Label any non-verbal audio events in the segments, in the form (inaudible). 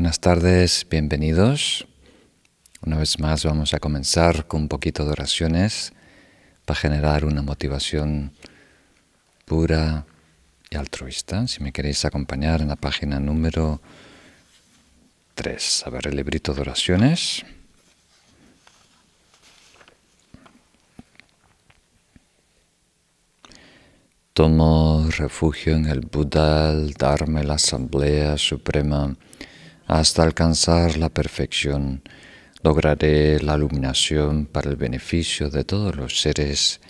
Buenas tardes, bienvenidos. Una vez más vamos a comenzar con un poquito de oraciones para generar una motivación pura y altruista. Si me queréis acompañar en la página número 3, a ver el librito de oraciones. Tomo refugio en el Buda, y la Asamblea Suprema hasta alcanzar la perfección. Lograré la iluminación para el beneficio de todos los seres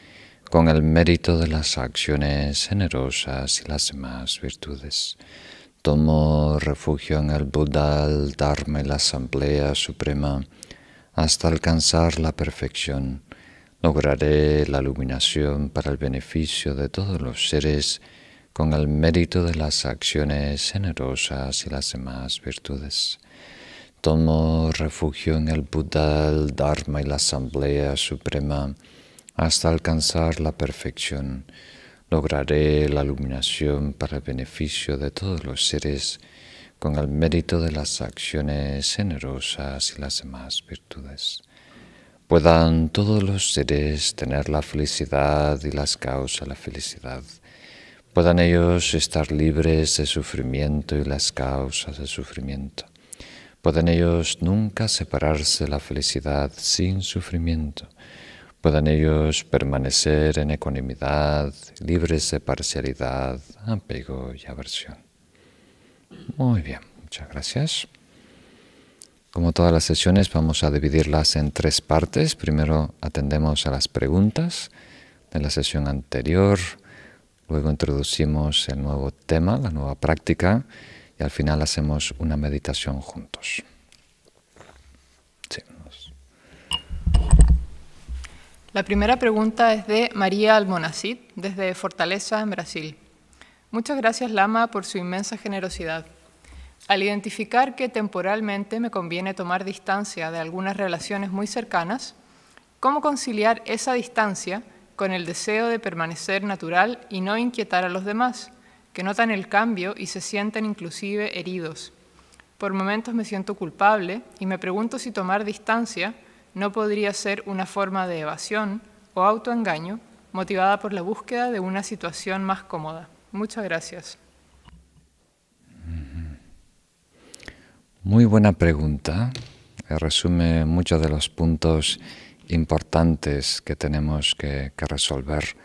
con el mérito de las acciones generosas y las demás virtudes. Tomo refugio en el Buda, el Dharma y la Asamblea Suprema hasta alcanzar la perfección lograré la iluminación para el beneficio de todos los seres con el mérito de las acciones generosas y las demás virtudes. Tomo refugio en el Buda, el Dharma y la Asamblea Suprema hasta alcanzar la perfección. Lograré la iluminación para el beneficio de todos los seres con el mérito de las acciones generosas y las demás virtudes puedan todos los seres tener la felicidad y las causas de la felicidad. Puedan ellos estar libres de sufrimiento y las causas del sufrimiento. Puedan ellos nunca separarse de la felicidad sin sufrimiento. Puedan ellos permanecer en ecuanimidad, libres de parcialidad, apego y aversión. Muy bien, muchas gracias. Como todas las sesiones, vamos a dividirlas en tres partes. Primero atendemos a las preguntas de la sesión anterior, luego introducimos el nuevo tema, la nueva práctica, y al final hacemos una meditación juntos. La primera pregunta es de María Almonacid, desde Fortaleza, en Brasil. Muchas gracias, Lama, por su inmensa generosidad. Al identificar que temporalmente me conviene tomar distancia de algunas relaciones muy cercanas, ¿cómo conciliar esa distancia con el deseo de permanecer natural y no inquietar a los demás, que notan el cambio y se sienten inclusive heridos? Por momentos me siento culpable y me pregunto si tomar distancia no podría ser una forma de evasión o autoengaño motivada por la búsqueda de una situación más cómoda. Muchas gracias. Muy buena pregunta. Resume muchos de los puntos importantes que tenemos que, resolver.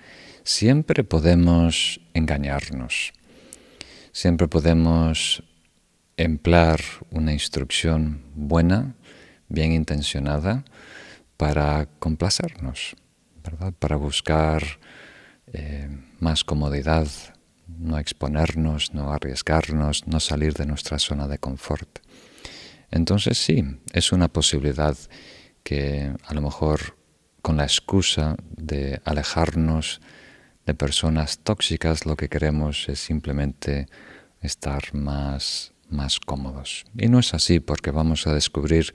Siempre podemos engañarnos. Siempre podemos emplear una instrucción buena, bien intencionada, para complacernos, para buscar eh, más comodidad, no exponernos, no arriesgarnos, no salir de nuestra zona de confort. Entonces sí, es una posibilidad que a lo mejor con la excusa de alejarnos de personas tóxicas lo que queremos es simplemente estar más, más cómodos. Y no es así porque vamos a descubrir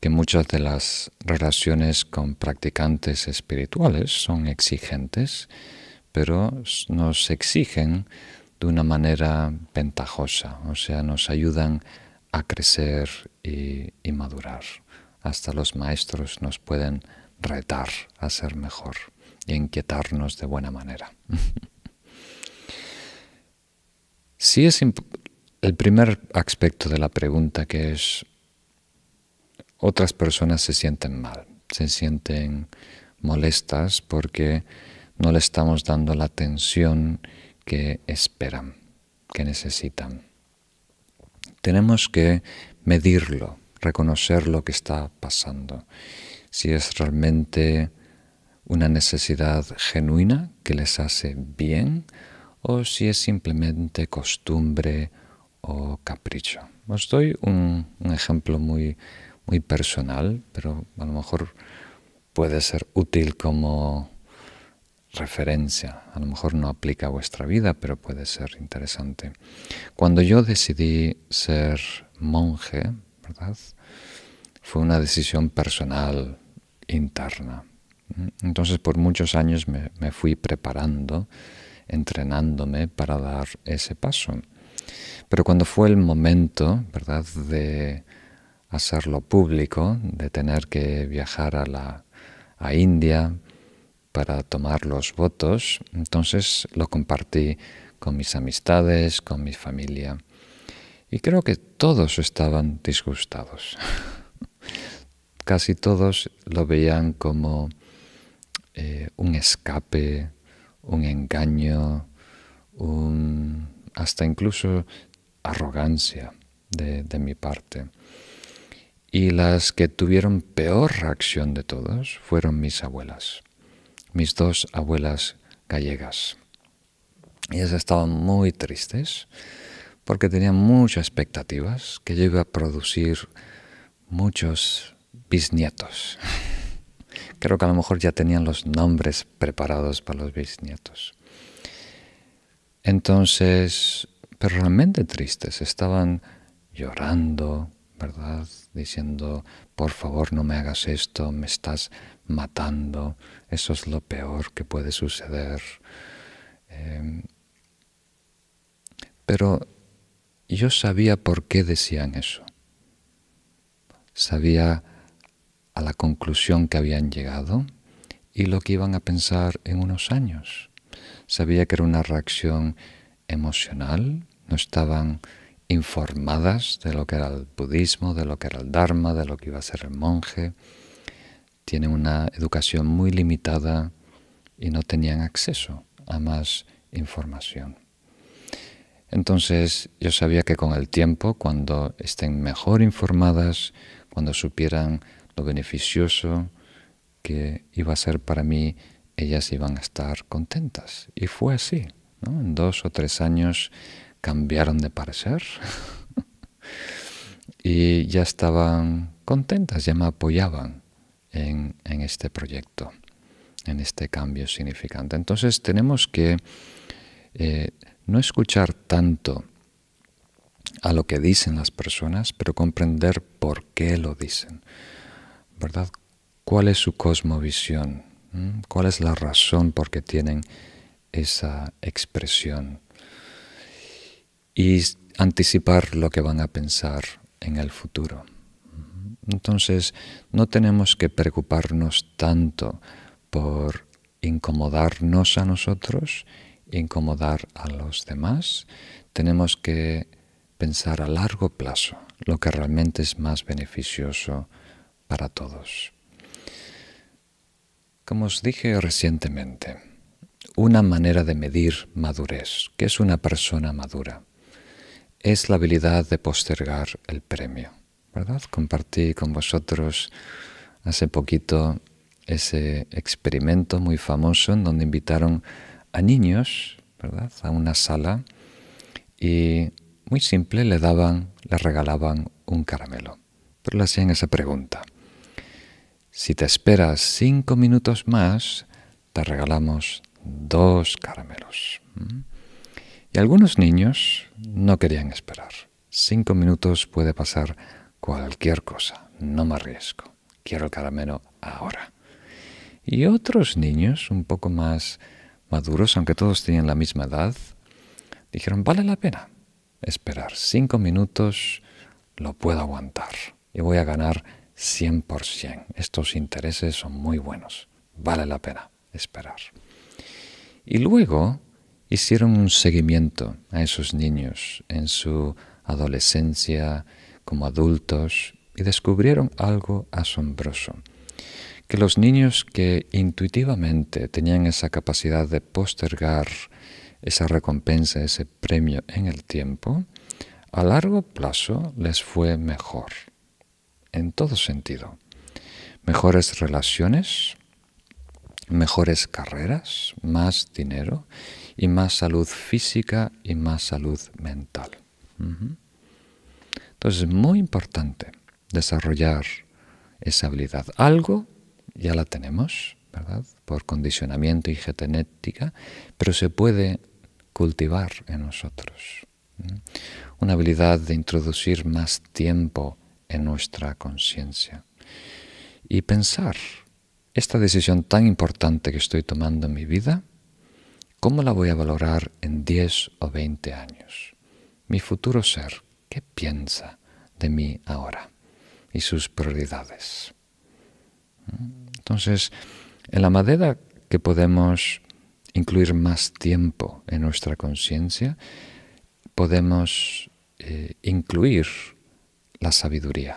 que muchas de las relaciones con practicantes espirituales son exigentes, pero nos exigen de una manera ventajosa, o sea, nos ayudan a crecer y, madurar. Hasta los maestros nos pueden retar a ser mejor y inquietarnos de buena manera. (laughs) sí es el primer aspecto de la pregunta que es otras personas se sienten mal, se sienten molestas porque no le estamos dando la atención que esperan, que necesitan. Tenemos que medirlo, reconocer lo que está pasando, si es realmente una necesidad genuina que les hace bien o si es simplemente costumbre o capricho. Os doy un, ejemplo muy, muy personal, pero a lo mejor puede ser útil como referencia. A lo mejor no aplica a vuestra vida, pero puede ser interesante. Cuando yo decidí ser monje, Fue una decisión personal, interna. Entonces por muchos años me, fui preparando, entrenándome para dar ese paso. Pero cuando fue el momento, ¿verdad?, de hacerlo público, de tener que viajar a la a India para tomar los votos, entonces lo compartí con mis amistades, con mi familia. Y creo que todos estaban disgustados. (laughs) Casi todos lo veían como eh, un escape, un engaño, hasta incluso arrogancia de, de mi parte. Y las que tuvieron peor reacción de todos fueron mis abuelas, mis dos abuelas gallegas. Ellas estaban muy tristes porque tenían muchas expectativas que yo iba a producir muchos bisnietos. (laughs) Creo que a lo mejor ya tenían los nombres preparados para los bisnietos. Entonces, pero realmente tristes, estaban llorando, ¿verdad? Diciendo, por favor no me hagas esto, me estás matando, eso es lo peor que puede suceder. Em, pero yo sabía por qué decían eso. Sabía a la conclusión que habían llegado y lo que iban a pensar en unos años. Sabía que era una reacción emocional, no estaban informadas de lo que era el budismo, de lo que era el dharma, de lo que iba a ser el monje. Tienen una educación muy limitada y no tenían acceso a más información. Entonces yo sabía que con el tiempo, cuando estén mejor informadas, cuando supieran lo beneficioso que iba a ser para mí, ellas iban a estar contentas. Y fue así. En dos o tres años cambiaron de parecer (laughs) y ya estaban contentas, ya me apoyaban en, este proyecto, en este cambio significante. Entonces tenemos que eh, no escuchar tanto a lo que dicen las personas, pero comprender por qué lo dicen, ¿verdad? ¿Cuál es su cosmovisión? ¿Mm? ¿Cuál es la razón por qué tienen esa expresión? y anticipar lo que van a pensar en el futuro. Entonces, no tenemos que preocuparnos tanto por incomodarnos a nosotros, incomodar a los demás. Tenemos que pensar a largo plazo lo que realmente es más beneficioso para todos. Como os dije recientemente, una manera de medir madurez, ¿qué es una persona madura? es la habilidad de postergar el premio, ¿verdad? Compartí con vosotros hace poquito ese experimento muy famoso en donde invitaron a niños, ¿verdad? A una sala y muy simple le daban, le regalaban un caramelo. Pero le hacían esa pregunta. Si te esperas cinco minutos más, te regalamos dos caramelos. Y algunos niños no querían esperar. Cinco minutos puede pasar cualquier cosa. No me arriesgo. Quiero el caramelo ahora. Y otros niños, un poco más maduros, aunque todos tenían la misma edad, dijeron, vale la pena esperar. Cinco minutos lo puedo aguantar y voy a ganar 100%. Estos intereses son muy buenos. Vale la pena esperar. Y luego hicieron un seguimiento a esos niños en su adolescencia como adultos y descubrieron algo asombroso, que los niños que intuitivamente tenían esa capacidad de postergar esa recompensa, ese premio en el tiempo, a largo plazo les fue mejor, en todo sentido. Mejores relaciones, mejores carreras, más dinero y más salud física y más salud mental. Entonces es muy importante desarrollar esa habilidad. Algo ya la tenemos, ¿verdad? Por condicionamiento y genética, pero se puede cultivar en nosotros. Una habilidad de introducir más tiempo en nuestra conciencia y pensar, esta decisión tan importante que estoy tomando en mi vida, ¿Cómo la voy a valorar en 10 o 20 años? mi futuro ser, ¿qué piensa de mí ahora? Y sus prioridades. Entonces, en la medida que podemos incluir más tiempo en nuestra conciencia, podemos eh, incluir la sabiduría.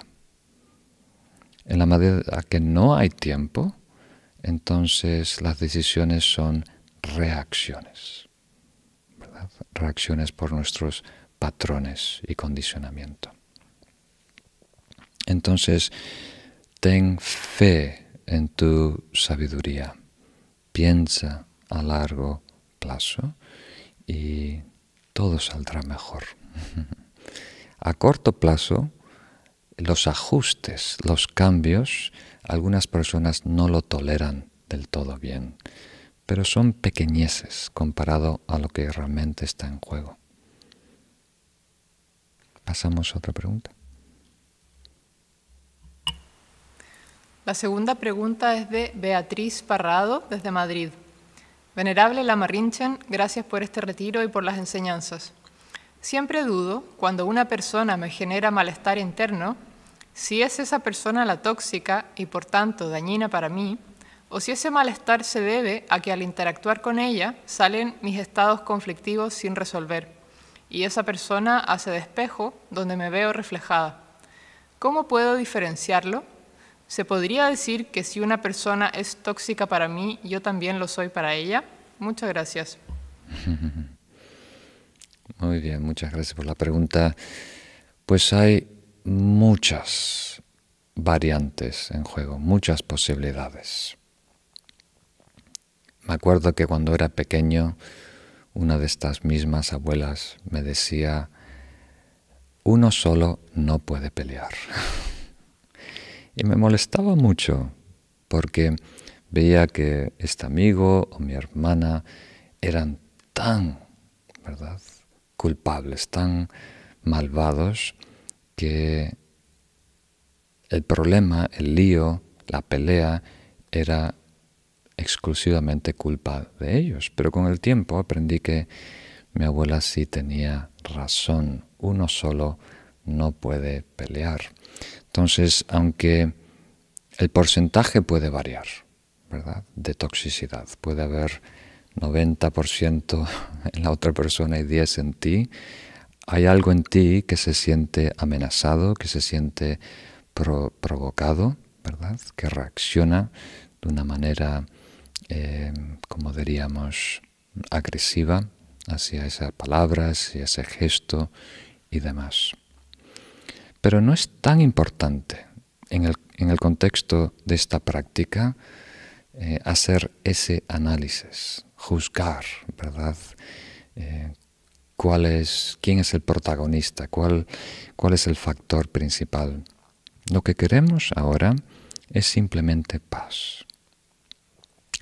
En la medida que no hay tiempo, entonces las decisiones son reacciones, reacciones por nuestros patrones y condicionamiento. Entonces, ten fe en tu sabiduría, piensa a largo plazo y todo saldrá mejor. (laughs) a corto plazo, los ajustes, los cambios, algunas personas no lo toleran del todo bien, pero son pequeñeces comparado a lo que realmente está en juego. Pasamos a otra pregunta. La segunda pregunta es de Beatriz Parrado, desde Madrid. Venerable Lama Rinchen, gracias por este retiro y por las enseñanzas. Siempre dudo, cuando una persona me genera malestar interno, si es esa persona la tóxica y por tanto dañina para mí, o si ese malestar se debe a que al interactuar con ella salen mis estados conflictivos sin resolver, y esa persona hace despejo donde me veo reflejada. ¿Cómo puedo diferenciarlo? ¿Se podría decir que si una persona es tóxica para mí, yo también lo soy para ella? Muchas gracias. (laughs) Muy bien, muchas gracias por la pregunta. Pues hay muchas variantes en juego, muchas posibilidades. Me acuerdo que cuando era pequeño, una de estas mismas abuelas me decía, uno solo no puede pelear. (laughs) y me molestaba mucho porque veía que este amigo o mi hermana eran tan, ¿verdad?, culpables, tan malvados, que el problema, el lío, la pelea era exclusivamente culpa de ellos. Pero con el tiempo aprendí que mi abuela sí tenía razón. Uno solo no puede pelear. Entonces, aunque el porcentaje puede variar, ¿verdad? De toxicidad. Puede haber 90% en la otra persona y 10 en ti. Hay algo en ti que se siente amenazado, que se siente provocado, ¿verdad? Que reacciona de una manera eh, como diríamos, agresiva hacia esas palabras y ese gesto y demás. Pero no es tan importante en el, en el contexto de esta práctica eh, hacer ese análisis, juzgar, ¿verdad? Eh, cuál es, quién es el protagonista, cuál, cuál es el factor principal. Lo que queremos ahora es simplemente paz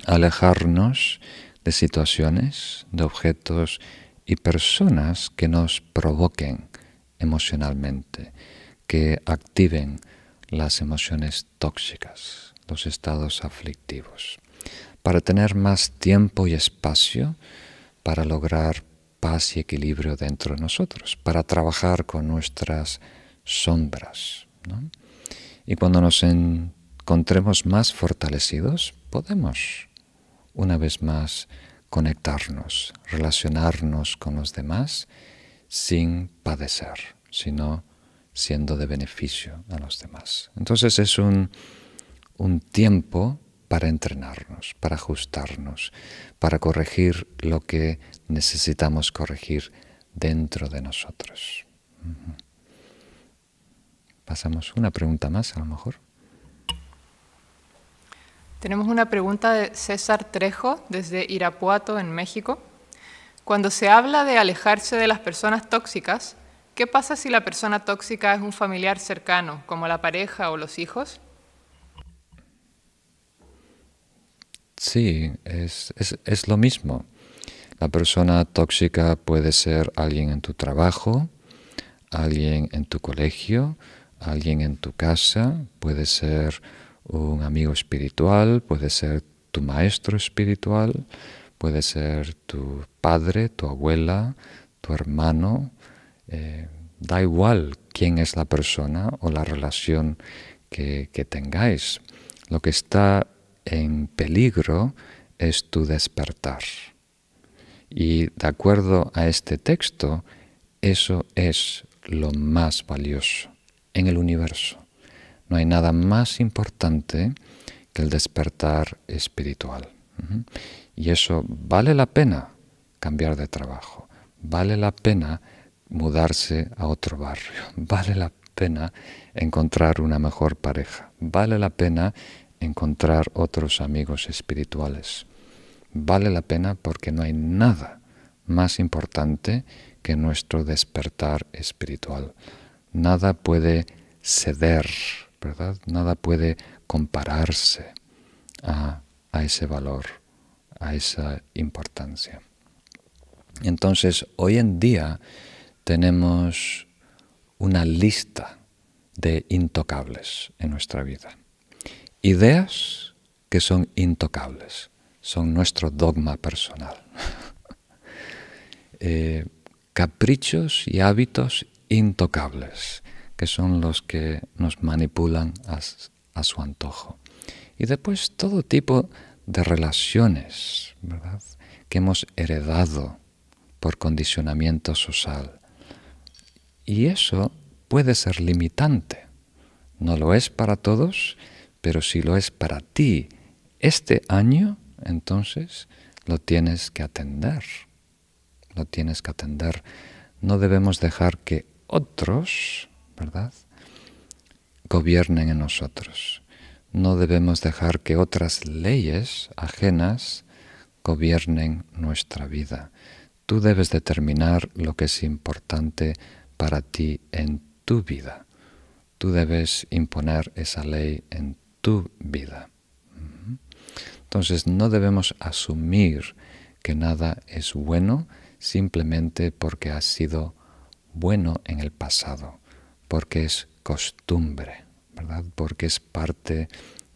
alejarnos de situaciones, de objetos y personas que nos provoquen emocionalmente, que activen las emociones tóxicas, los estados aflictivos, para tener más tiempo y espacio para lograr paz y equilibrio dentro de nosotros, para trabajar con nuestras sombras. Y cuando nos encontremos más fortalecidos, podemos una vez más conectarnos, relacionarnos con los demás sin padecer, sino siendo de beneficio a los demás. Entonces es un, un tiempo para entrenarnos, para ajustarnos, para corregir lo que necesitamos corregir dentro de nosotros. Pasamos una pregunta más a lo mejor. Tenemos una pregunta de César Trejo desde Irapuato, en México. Cuando se habla de alejarse de las personas tóxicas, ¿qué pasa si la persona tóxica es un familiar cercano, como la pareja o los hijos? Sí, es, es lo mismo. La persona tóxica puede ser alguien en tu trabajo, alguien en tu colegio, alguien en tu casa, puede ser un amigo espiritual, puede ser tu maestro espiritual, puede ser tu padre, tu abuela, tu hermano, Eh, da igual quién es la persona o la relación que, que tengáis. Lo que está en peligro es tu despertar. Y de acuerdo a este texto, eso es lo más valioso en el universo. No hay nada más importante que el despertar espiritual. Y eso vale la pena cambiar de trabajo, vale la pena mudarse a otro barrio, vale la pena encontrar una mejor pareja, vale la pena encontrar otros amigos espirituales. Vale la pena porque no hay nada más importante que nuestro despertar espiritual. Nada puede ceder, ¿verdad? Nada puede compararse a, a ese valor, a esa importancia. Entonces, hoy en día tenemos una lista de intocables en nuestra vida. Ideas que son intocables, son nuestro dogma personal. (laughs) Eh, caprichos y hábitos intocables, que son los que nos manipulan a, a su antojo. Y después todo tipo de relaciones, ¿verdad? Que hemos heredado por condicionamiento social. Y eso puede ser limitante. No lo es para todos, pero si lo es para ti este año, entonces lo tienes que atender. Lo tienes que atender. No debemos dejar que otros, ¿verdad?, gobiernen en nosotros. No debemos dejar que otras leyes ajenas gobiernen nuestra vida. Tú debes determinar lo que es importante para ti en tu vida. Tú debes imponer esa ley en tu vida. Entonces no debemos asumir que nada es bueno simplemente porque ha sido bueno en el pasado, porque es costumbre, ¿verdad? Porque es parte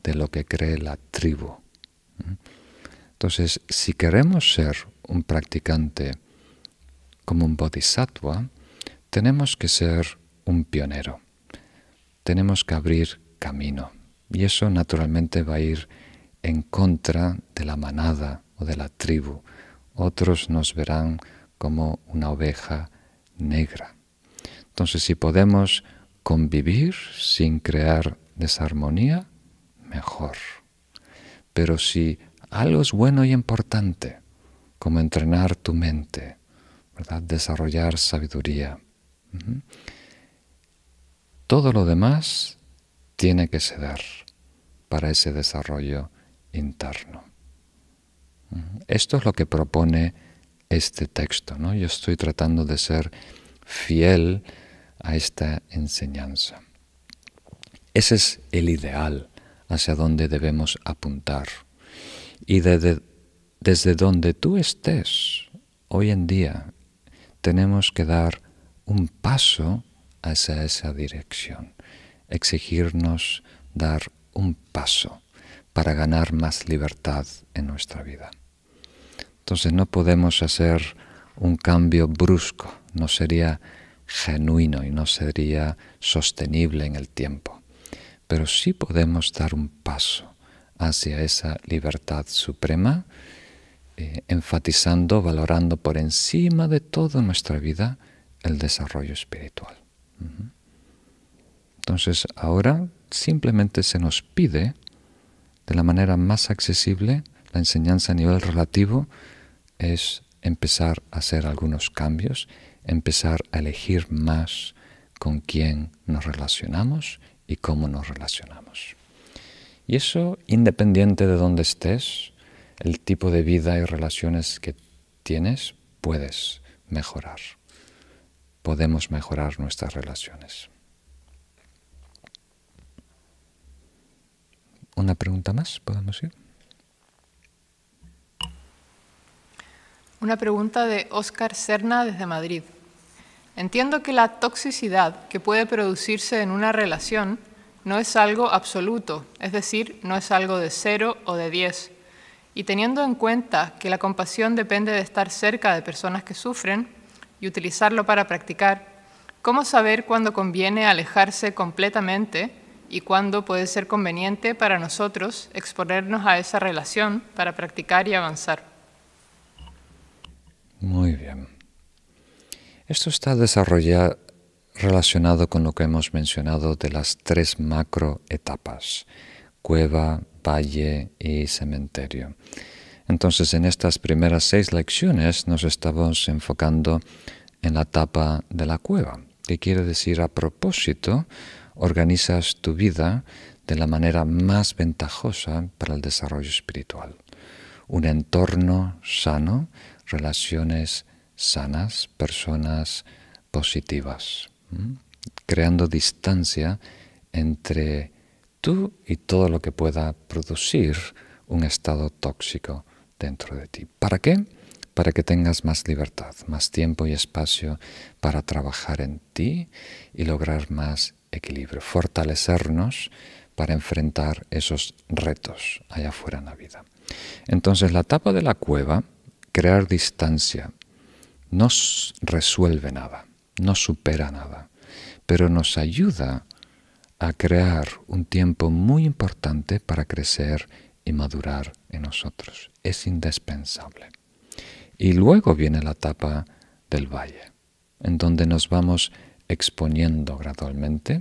de lo que cree la tribu. Entonces, si queremos ser un practicante como un bodhisattva, tenemos que ser un pionero. Tenemos que abrir camino. Y eso naturalmente va a ir en contra de la manada o de la tribu. Otros nos verán como una oveja negra. Entonces, si podemos convivir sin crear desarmonía, mejor. Pero si algo es bueno y importante, como entrenar tu mente, ¿verdad? desarrollar sabiduría, todo lo demás tiene que ceder para ese desarrollo interno. Esto es lo que propone este texto. ¿no? Yo estoy tratando de ser fiel a esta enseñanza. Ese es el ideal hacia donde debemos apuntar. Y desde, desde donde tú estés hoy en día, tenemos que dar un paso hacia esa dirección, exigirnos dar un paso para ganar más libertad en nuestra vida. Entonces no podemos hacer un cambio brusco, no sería genuino y no sería sostenible en el tiempo, pero sí podemos dar un paso hacia esa libertad suprema, eh, enfatizando, valorando por encima de toda nuestra vida el desarrollo espiritual. Entonces ahora simplemente se nos pide de la manera más accesible, la enseñanza a nivel relativo es empezar a hacer algunos cambios, empezar a elegir más con quién nos relacionamos y cómo nos relacionamos. Y eso, independiente de dónde estés, el tipo de vida y relaciones que tienes, puedes mejorar. Podemos mejorar nuestras relaciones. ¿Una pregunta más? ¿Podemos ir? Una pregunta de Óscar Serna desde Madrid. Entiendo que la toxicidad que puede producirse en una relación no es algo absoluto, es decir, no es algo de cero o de diez. Y teniendo en cuenta que la compasión depende de estar cerca de personas que sufren y utilizarlo para practicar, ¿Cómo saber cuándo conviene alejarse completamente y cuándo puede ser conveniente para nosotros exponernos a esa relación para practicar y avanzar? Muy bien. Esto está desarrollado relacionado con lo que hemos mencionado de las tres macro etapas, cueva, valle y cementerio. Entonces, en estas primeras seis lecciones nos estamos enfocando en la etapa de la cueva, que quiere decir a propósito, organizas tu vida de la manera más ventajosa para el desarrollo espiritual. Un entorno sano, relaciones sanas, personas positivas, creando distancia entre tú y todo lo que pueda producir un estado tóxico dentro de ti. ¿Para qué? Para que tengas más libertad, más tiempo y espacio para trabajar en ti y lograr más equilibrio, fortalecernos para enfrentar esos retos allá afuera en la vida. Entonces la etapa de la cueva, crear distancia, no resuelve nada, no supera nada, pero nos ayuda a crear un tiempo muy importante para crecer y madurar en nosotros. Es indispensable. Y luego viene la etapa del valle, en donde nos vamos exponiendo gradualmente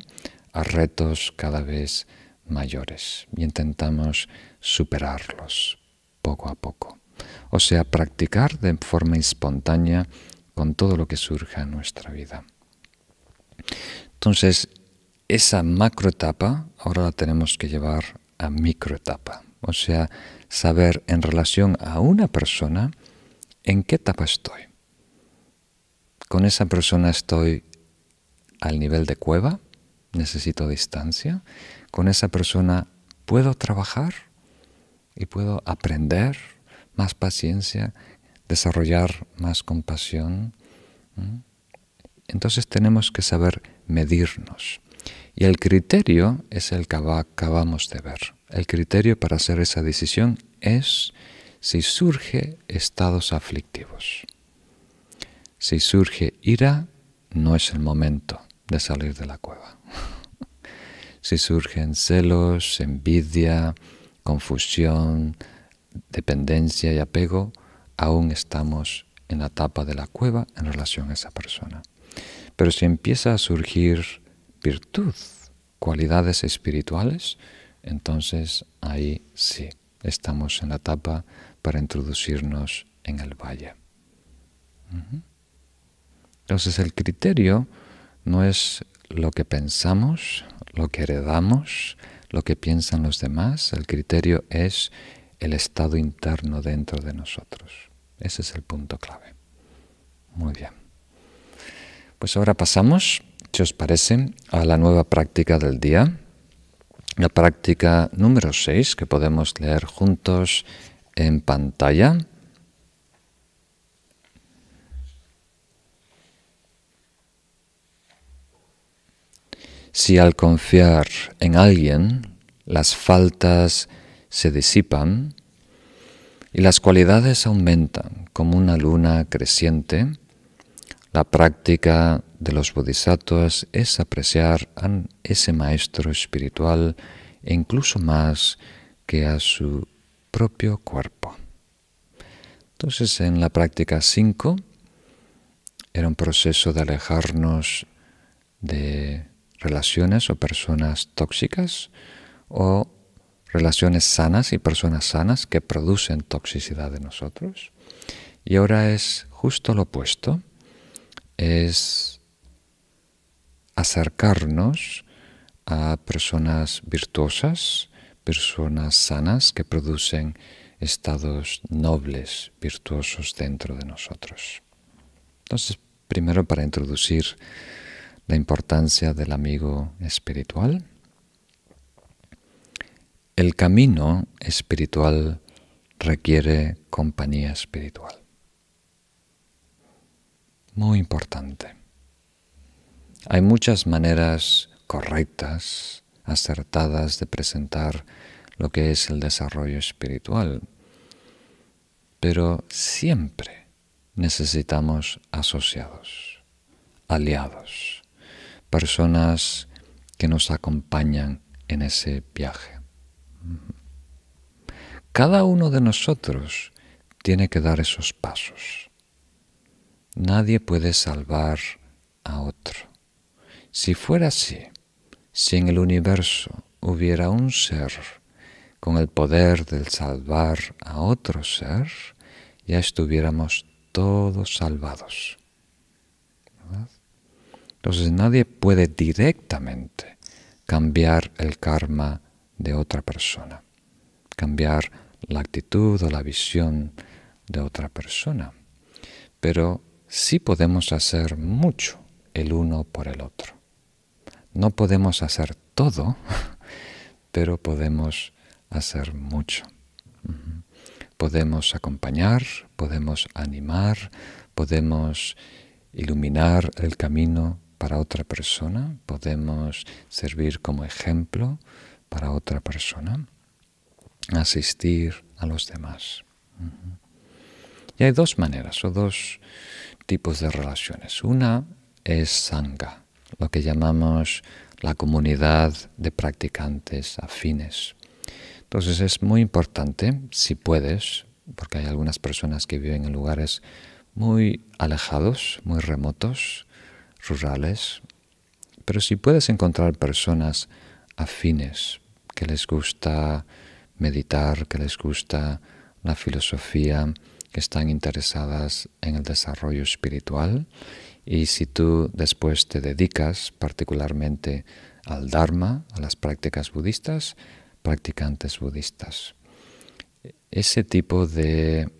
a retos cada vez mayores y intentamos superarlos poco a poco. O sea, practicar de forma espontánea con todo lo que surja en nuestra vida. Entonces, esa macroetapa ahora la tenemos que llevar a microetapa. O sea, saber en relación a una persona en qué etapa estoy. Con esa persona estoy al nivel de cueva, necesito distancia. Con esa persona puedo trabajar y puedo aprender más paciencia, desarrollar más compasión. Entonces tenemos que saber medirnos. Y el criterio es el que acabamos de ver. El criterio para hacer esa decisión es si surge estados aflictivos. Si surge ira, no es el momento de salir de la cueva. (laughs) si surgen celos, envidia, confusión, dependencia y apego, aún estamos en la etapa de la cueva en relación a esa persona. Pero si empieza a surgir virtud, cualidades espirituales, entonces ahí sí, estamos en la etapa para introducirnos en el valle. Entonces el criterio no es lo que pensamos, lo que heredamos, lo que piensan los demás, el criterio es el estado interno dentro de nosotros. Ese es el punto clave. Muy bien. Pues ahora pasamos si os parece, a la nueva práctica del día, la práctica número 6 que podemos leer juntos en pantalla. Si al confiar en alguien las faltas se disipan y las cualidades aumentan como una luna creciente, la práctica de los bodhisattvas es apreciar a ese maestro espiritual e incluso más que a su propio cuerpo. Entonces en la práctica 5 era un proceso de alejarnos de relaciones o personas tóxicas o relaciones sanas y personas sanas que producen toxicidad en nosotros. Y ahora es justo lo opuesto es acercarnos a personas virtuosas, personas sanas que producen estados nobles, virtuosos dentro de nosotros. Entonces, primero para introducir la importancia del amigo espiritual. El camino espiritual requiere compañía espiritual muy importante. Hay muchas maneras correctas, acertadas de presentar lo que es el desarrollo espiritual, pero siempre necesitamos asociados, aliados, personas que nos acompañan en ese viaje. Cada uno de nosotros tiene que dar esos pasos. Nadie puede salvar a otro. Si fuera así, si en el universo hubiera un ser con el poder de salvar a otro ser, ya estuviéramos todos salvados. Entonces nadie puede directamente cambiar el karma de otra persona, cambiar la actitud o la visión de otra persona. Pero sí podemos hacer mucho el uno por el otro. No podemos hacer todo, (laughs) pero podemos hacer mucho. Podemos acompañar, podemos animar, podemos iluminar el camino para otra persona, podemos servir como ejemplo para otra persona, asistir a los demás. Y hay dos maneras o dos tipos de relaciones. Una es sangha, lo que llamamos la comunidad de practicantes afines. Entonces es muy importante, si puedes, porque hay algunas personas que viven en lugares muy alejados, muy remotos, rurales, pero si puedes encontrar personas afines, que les gusta meditar, que les gusta la filosofía, que están interesadas en el desarrollo espiritual, y si tú después te dedicas particularmente al Dharma, a las prácticas budistas, practicantes budistas. Ese tipo de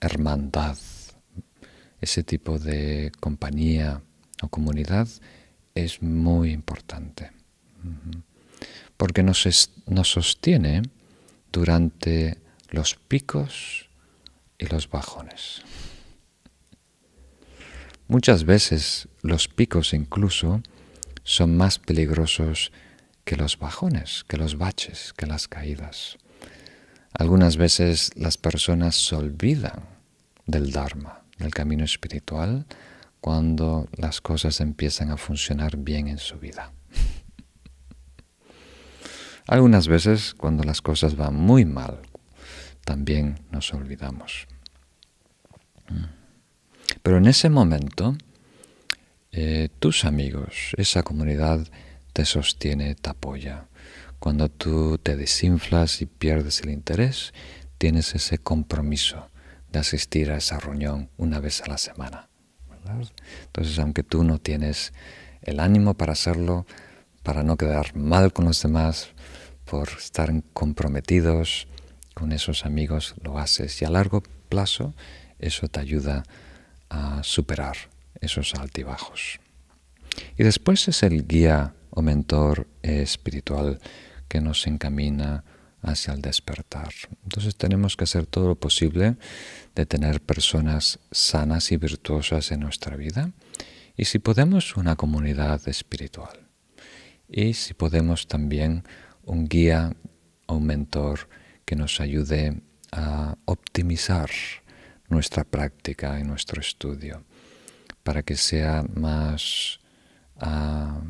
hermandad, ese tipo de compañía o comunidad es muy importante, porque nos, sostiene durante los picos y los bajones. Muchas veces los picos incluso son más peligrosos que los bajones, que los baches, que las caídas. Algunas veces las personas se olvidan del Dharma, del camino espiritual, cuando las cosas empiezan a funcionar bien en su vida. (laughs) Algunas veces cuando las cosas van muy mal, también nos olvidamos. Pero en ese momento, eh, tus amigos, esa comunidad te sostiene, te apoya. Cuando tú te desinflas y pierdes el interés, tienes ese compromiso de asistir a esa reunión una vez a la semana. Entonces, aunque tú no tienes el ánimo para hacerlo, para no quedar mal con los demás, por estar comprometidos con esos amigos, lo haces. Y a largo plazo, eso te ayuda superar esos altibajos. Y después es el guía o mentor espiritual que nos encamina hacia el despertar. Entonces tenemos que hacer todo lo posible de tener personas sanas y virtuosas en nuestra vida y si podemos una comunidad espiritual y si podemos también un guía o un mentor que nos ayude a optimizar nuestra práctica y nuestro estudio para que sea más ah,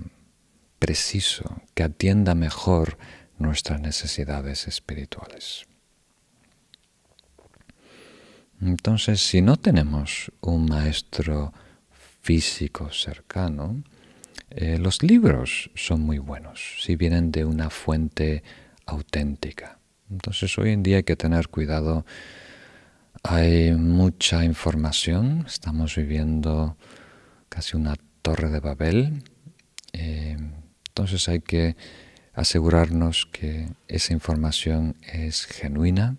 preciso, que atienda mejor nuestras necesidades espirituales. Entonces, si no tenemos un maestro físico cercano, eh, los libros son muy buenos si vienen de una fuente auténtica. Entonces, hoy en día hay que tener cuidado. Hay mucha información, estamos viviendo casi una torre de Babel. Eh, entonces hay que asegurarnos que esa información es genuina,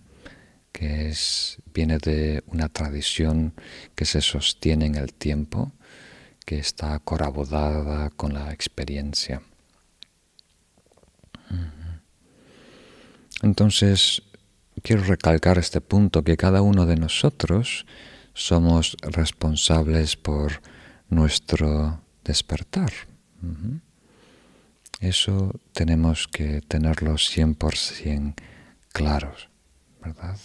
que es, viene de una tradición que se sostiene en el tiempo, que está corroborada con la experiencia. Entonces, quiero recalcar este punto, que cada uno de nosotros somos responsables por nuestro despertar. Eso tenemos que tenerlo 100% claros, ¿verdad?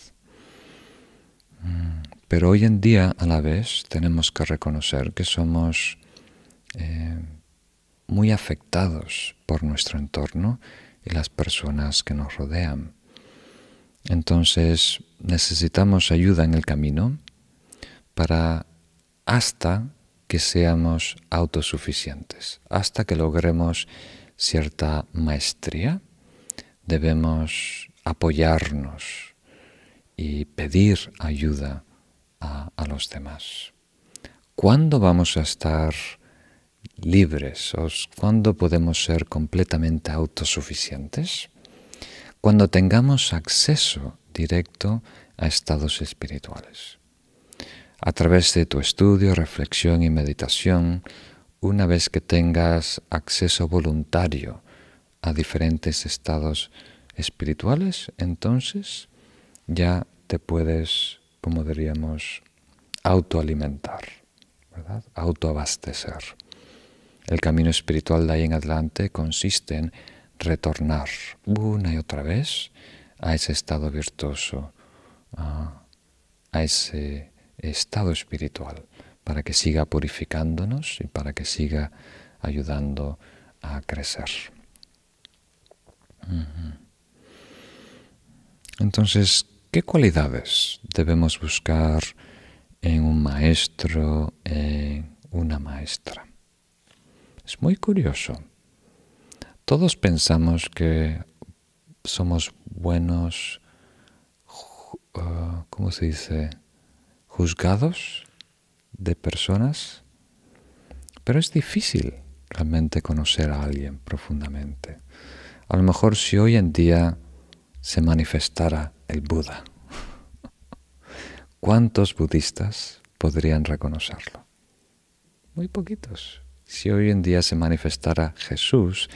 Mm, pero hoy en día, a la vez, tenemos que reconocer que somos eh, muy afectados por nuestro entorno y las personas que nos rodean. Entonces necesitamos ayuda en el camino para hasta que seamos autosuficientes, hasta que logremos cierta maestría, debemos apoyarnos y pedir ayuda a, los demás. ¿Cuándo vamos a estar libres cuándo podemos ser completamente autosuficientes? Cuando tengamos acceso directo a estados espirituales. A través de tu estudio, reflexión y meditación, una vez que tengas acceso voluntario a diferentes estados espirituales, entonces ya te puedes, como diríamos, autoalimentar, ¿verdad? autoabastecer. El camino espiritual de ahí en adelante consiste en retornar una y otra vez a ese estado virtuoso, a, ese estado espiritual, para que siga purificándonos y para que siga ayudando a crecer. Entonces, ¿qué cualidades debemos buscar en un maestro, en una maestra? Es muy curioso. Todos pensamos que somos buenos, uh, ¿cómo se dice? Juzgados de personas, pero es difícil realmente conocer a alguien profundamente. A lo mejor si hoy en día se manifestara el Buda, (laughs) ¿cuántos budistas podrían reconocerlo? Muy poquitos. Si hoy en día se manifestara Jesús,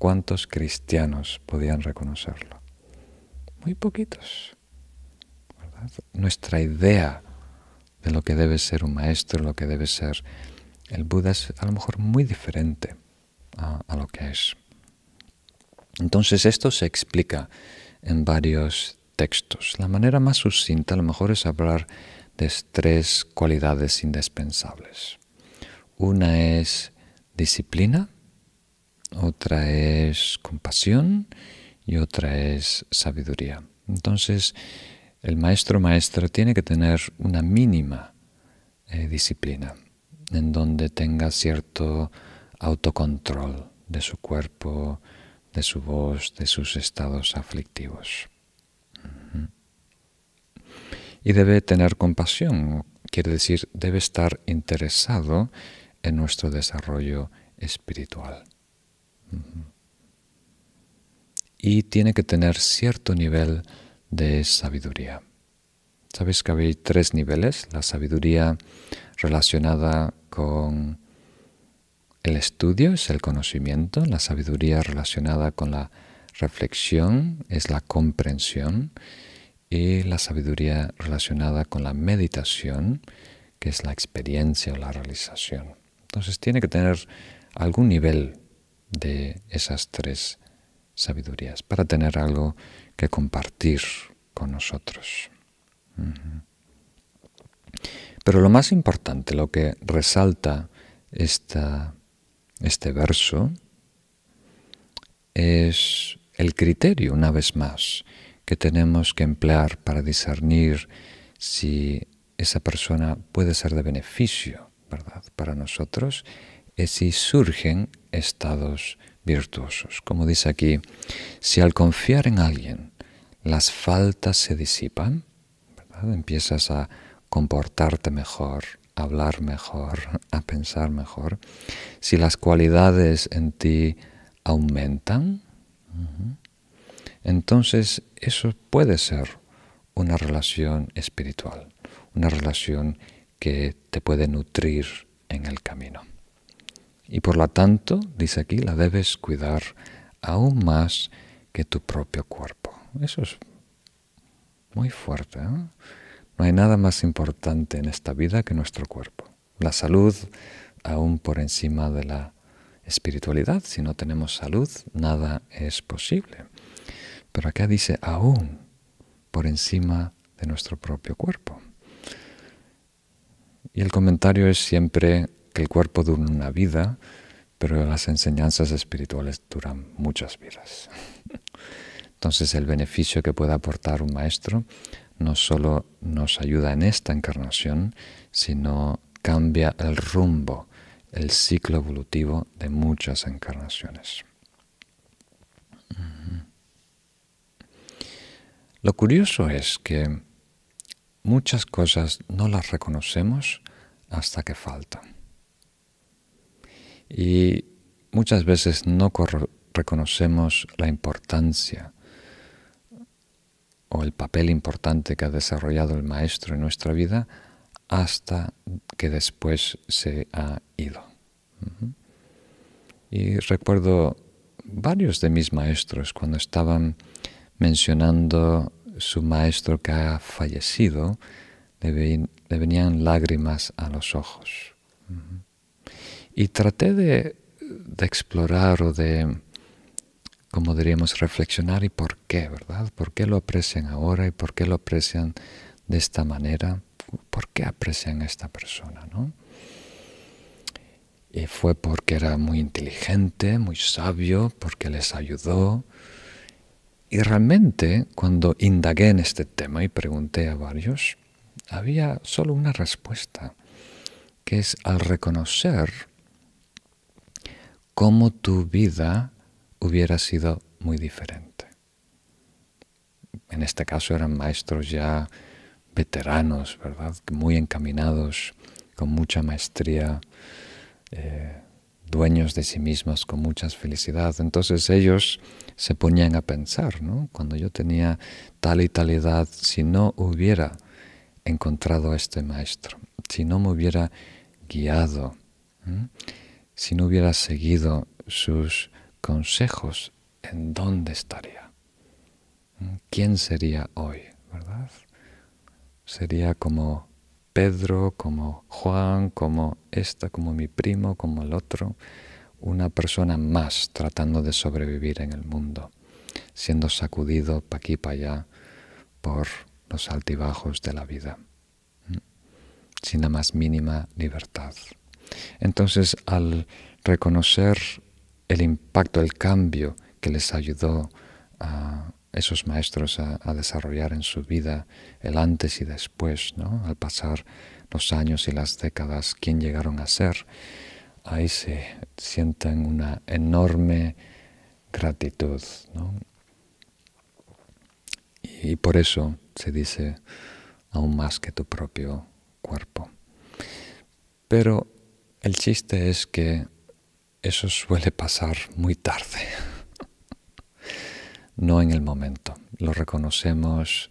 ¿cuántos cristianos podrían reconocerlo? Muy poquitos. Nuestra idea de lo que debe ser un maestro, lo que debe ser el Buda es a lo mejor muy diferente a, a lo que es. Entonces esto se explica en varios textos. La manera más sucinta a lo mejor es hablar de tres cualidades indispensables. Una es disciplina, otra es compasión y otra es sabiduría. Entonces, el maestro maestra tiene que tener una mínima eh, disciplina en donde tenga cierto autocontrol de su cuerpo, de su voz, de sus estados aflictivos. Y debe tener compasión, quiere decir, debe estar interesado en nuestro desarrollo espiritual. Y tiene que tener cierto nivel de sabiduría. Sabéis que hay tres niveles, la sabiduría relacionada con el estudio es el conocimiento, la sabiduría relacionada con la reflexión es la comprensión y la sabiduría relacionada con la meditación, que es la experiencia o la realización. Entonces tiene que tener algún nivel de esas tres sabidurías para tener algo que compartir con nosotros. Pero lo más importante, lo que resalta esta, este verso, es el criterio, una vez más, que tenemos que emplear para discernir si esa persona puede ser de beneficio ¿verdad? para nosotros es si surgen estados virtuosos. Como dice aquí, si al confiar en alguien las faltas se disipan, empiezas a comportarte mejor, a hablar mejor, (laughs) a pensar mejor, si las cualidades en ti aumentan, entonces eso puede ser una relación espiritual, una relación que te puede nutrir en el camino. Y por lo tanto, dice aquí, la debes cuidar aún más que tu propio cuerpo. Eso es muy fuerte. ¿eh? No hay nada más importante en esta vida que nuestro cuerpo. La salud aún por encima de la espiritualidad. Si no tenemos salud, nada es posible. Pero acá dice aún por encima de nuestro propio cuerpo. Y el comentario es siempre el cuerpo dura una vida, pero las enseñanzas espirituales duran muchas vidas. (laughs) Entonces el beneficio que puede aportar un maestro no solo nos ayuda en esta encarnación, sino cambia el rumbo, el ciclo evolutivo de muchas encarnaciones. Lo curioso es que muchas cosas no las reconocemos hasta que faltan. Y muchas veces no reconocemos la importancia o el papel importante que ha desarrollado el maestro en nuestra vida hasta que después se ha ido. Y recuerdo varios de mis maestros cuando estaban mencionando su maestro que ha fallecido, le, venían lágrimas a los ojos. Y traté de, explorar o de, como diríamos, reflexionar y por qué, ¿verdad? ¿Por qué lo aprecian ahora y por qué lo aprecian de esta manera? ¿Por qué aprecian a esta persona, no? Y fue porque era muy inteligente, muy sabio, porque les ayudó. Y realmente, cuando indagué en este tema y pregunté a varios, había solo una respuesta, que es al reconocer cómo tu vida hubiera sido muy diferente. En este caso eran maestros ya veteranos, ¿verdad? Muy encaminados, con mucha maestría eh, dueños de sí mismos con mucha felicidad. Entonces ellos se ponían a pensar, ¿no? Cuando yo tenía tal y tal edad, si no hubiera encontrado a este maestro, si no me hubiera guiado, si no hubiera seguido sus consejos, ¿en dónde estaría? ¿Quién sería hoy, verdad? Sería como Pedro, como Juan, como esta, como mi primo, como el otro, una persona más tratando de sobrevivir en el mundo, siendo sacudido pa' aquí para allá por los altibajos de la vida, sin la más mínima libertad. Entonces, al reconocer el impacto, el cambio que les ayudó a esos maestros a, desarrollar en su vida el antes y después, ¿no? al pasar los años y las décadas, quién llegaron a ser, ahí se sienten una enorme gratitud. ¿no? Y, por eso se dice aún más que tu propio cuerpo. Pero el chiste es que eso suele pasar muy tarde (laughs) no en el momento. Lo reconocemos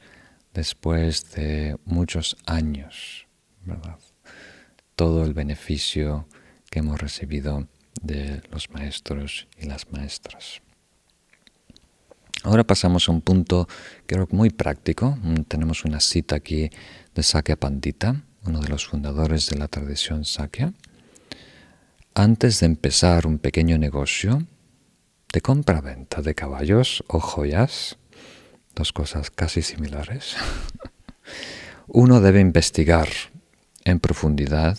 después de muchos años, ¿verdad? Todo el beneficio que hemos recibido de los maestros y las maestras. Ahora pasamos a un punto creo muy práctico. Mm, tenemos una cita aquí de Sakya Pandita, uno de los fundadores de la tradición Sakya. Antes de empezar un pequeño negocio, de compra-venta de caballos o joyas, dos cosas casi similares, (laughs) uno debe investigar en profundidad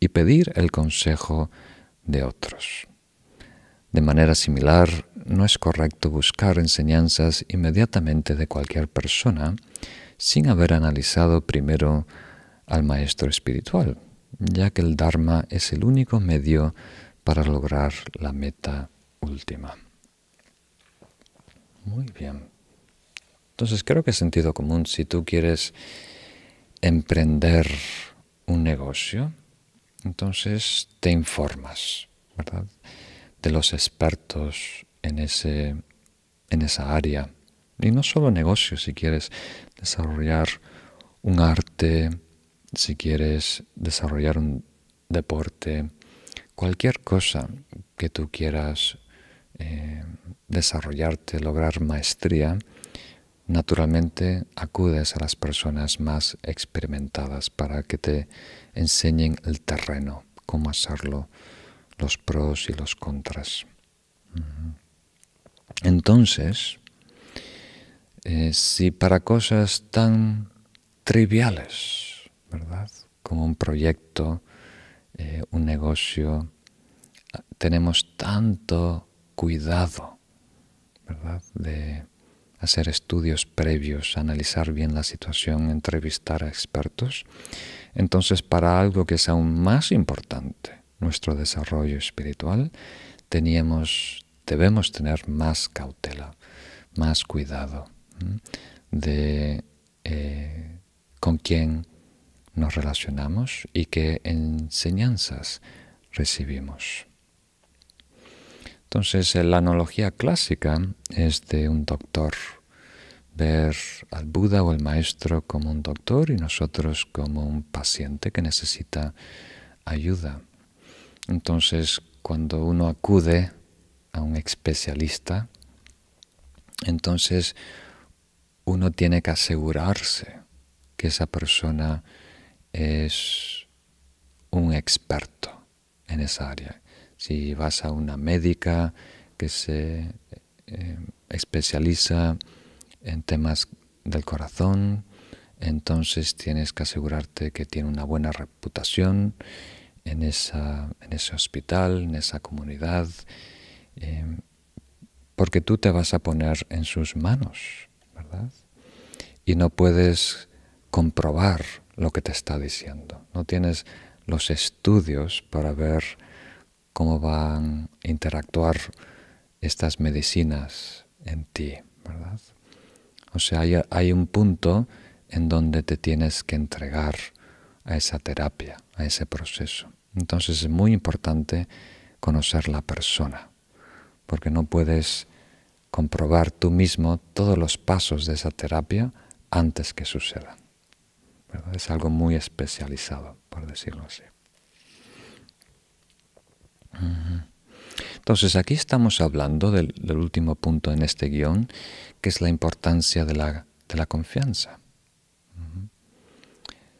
y pedir el consejo de otros. De manera similar, no es correcto buscar enseñanzas inmediatamente de cualquier persona sin haber analizado primero al maestro espiritual, ya que el Dharma es el único medio para lograr la meta última. Muy bien. Entonces creo que es sentido común. Si tú quieres emprender un negocio, entonces te informas, ¿verdad? De los expertos en, ese, en esa área. Y no solo negocios, si quieres desarrollar un arte, si quieres desarrollar un deporte, cualquier cosa que tú quieras eh, desarrollarte, lograr maestría, naturalmente acudes a las personas más experimentadas para que te enseñen el terreno, cómo hacerlo, los pros y los contras. Entonces, eh, si para cosas tan triviales, ¿verdad? Como un proyecto, eh, un negocio, tenemos tanto cuidado, ¿verdad? De hacer estudios previos, analizar bien la situación, entrevistar a expertos. Entonces, para algo que es aún más importante, nuestro desarrollo espiritual, teníamos, debemos tener más cautela, más cuidado de eh, con quién nos relacionamos y qué enseñanzas recibimos. Entonces, la analogía clásica es de un doctor, ver al Buda o el maestro como un doctor y nosotros como un paciente que necesita ayuda. Entonces, cuando uno acude a un especialista, entonces uno tiene que asegurarse que esa persona es un experto en esa área. Si vas a una médica que se eh, especializa en temas del corazón, entonces tienes que asegurarte que tiene una buena reputación en, esa, en ese hospital, en esa comunidad, eh, porque tú te vas a poner en sus manos, ¿verdad? Y no puedes comprobar lo que te está diciendo, no tienes los estudios para ver cómo van a interactuar estas medicinas en ti, ¿verdad? O sea, hay, hay, un punto en donde te tienes que entregar a esa terapia, a ese proceso. Entonces es muy importante conocer la persona, porque no puedes comprobar tú mismo todos los pasos de esa terapia antes que sucedan. Es algo muy especializado, por decirlo así. Entonces aquí estamos hablando del, último punto en este guion, que es la importancia de la, de la confianza.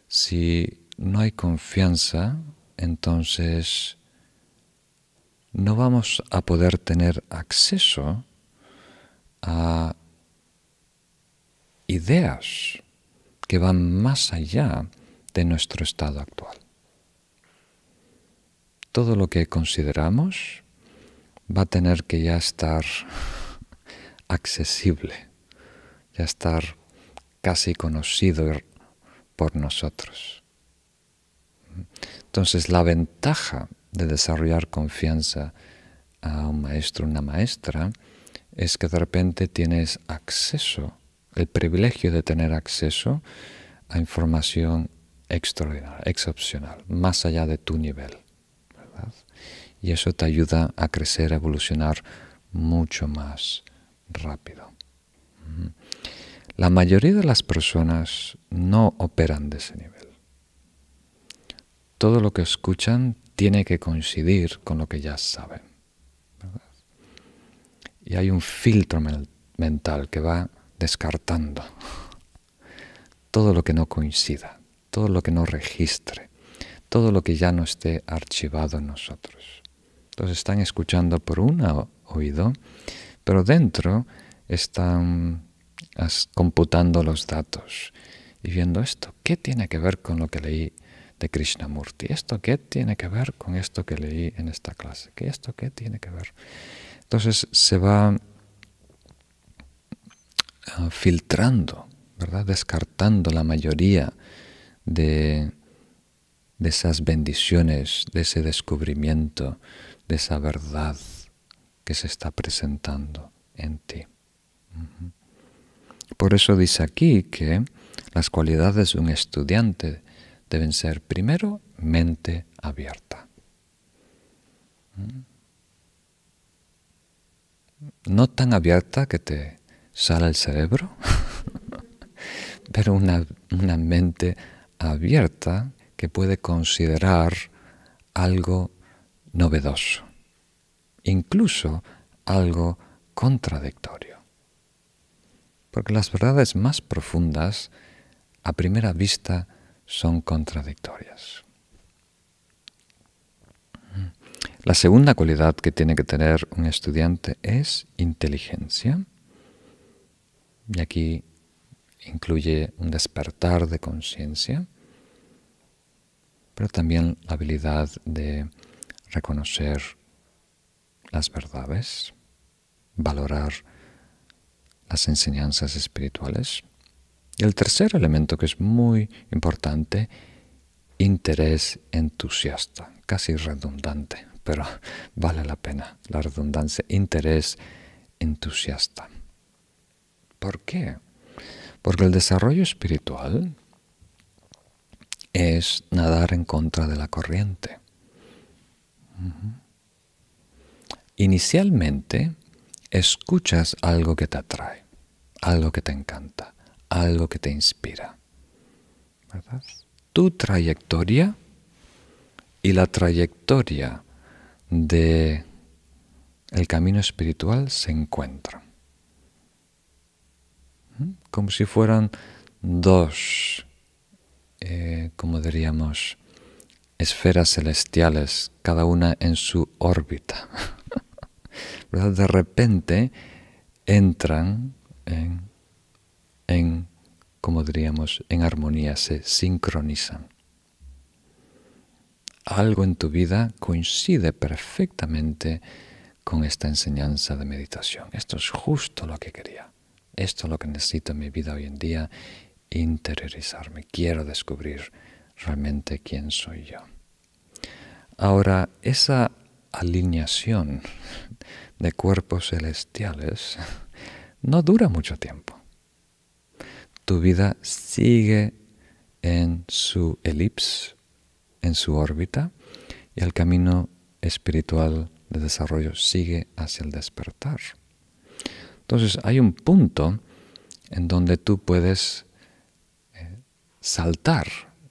Si no hay confianza, entonces no vamos a poder tener acceso a ideas que van más allá de nuestro estado actual. Todo lo que consideramos va a tener que ya estar (laughs) accesible, ya estar casi conocido por nosotros. Entonces la ventaja de desarrollar confianza a un maestro, una maestra, es que de repente tienes acceso el privilegio de tener acceso a información extraordinaria, excepcional, más allá de tu nivel. Y eso te ayuda a crecer, a evolucionar mucho más rápido. La mayoría de las personas no operan de ese nivel. Todo lo que escuchan tiene que coincidir con lo que ya saben. Y hay un filtro mental que va descartando todo lo que no coincida, todo lo que no registre, todo lo que ya no esté archivado en nosotros. Entonces están escuchando por un oído, pero dentro están computando los datos y viendo esto, ¿qué tiene que ver con lo que leí de Krishnamurti? ¿Esto qué tiene que ver con esto que leí en esta clase? ¿Qué esto qué tiene que ver? Entonces se va Ah, filtrando, ¿verdad? descartando la mayoría de, de esas bendiciones, de ese descubrimiento, de esa verdad que se está presentando en ti. Por eso dice aquí que las cualidades de un estudiante deben ser primero mente abierta. No tan abierta que te sale el cerebro, (laughs) pero una, una mente abierta que puede considerar algo novedoso, incluso algo contradictorio. Porque las verdades más profundas, a primera vista, son contradictorias. La segunda cualidad que tiene que tener un estudiante es inteligencia y aquí incluye un despertar de conciencia, pero también la habilidad de reconocer las verdades, valorar las enseñanzas espirituales. Y el tercer elemento que es muy importante, interés entusiasta, casi redundante, pero (laughs) vale la pena la redundancia, interés entusiasta. ¿Por qué? Porque el desarrollo espiritual es nadar en contra de la corriente. Inicialmente escuchas algo que te atrae, algo que te encanta, algo que te inspira. Tu trayectoria y la trayectoria de el camino espiritual se encuentran. Como si fueran dos, eh, como diríamos, esferas celestiales, cada una en su órbita. (laughs) De repente entran en, en, como diríamos, en armonía, se sincronizan. Algo en tu vida coincide perfectamente con esta enseñanza de meditación. Esto es justo lo que quería. Esto es lo que necesito en mi vida hoy en día, interiorizarme. Quiero descubrir realmente quién soy yo. Ahora, esa alineación de cuerpos celestiales no dura mucho tiempo. Tu vida sigue en su elipse, en su órbita, y el camino espiritual de desarrollo sigue hacia el despertar. Entonces hay un punto en donde tú puedes eh, saltar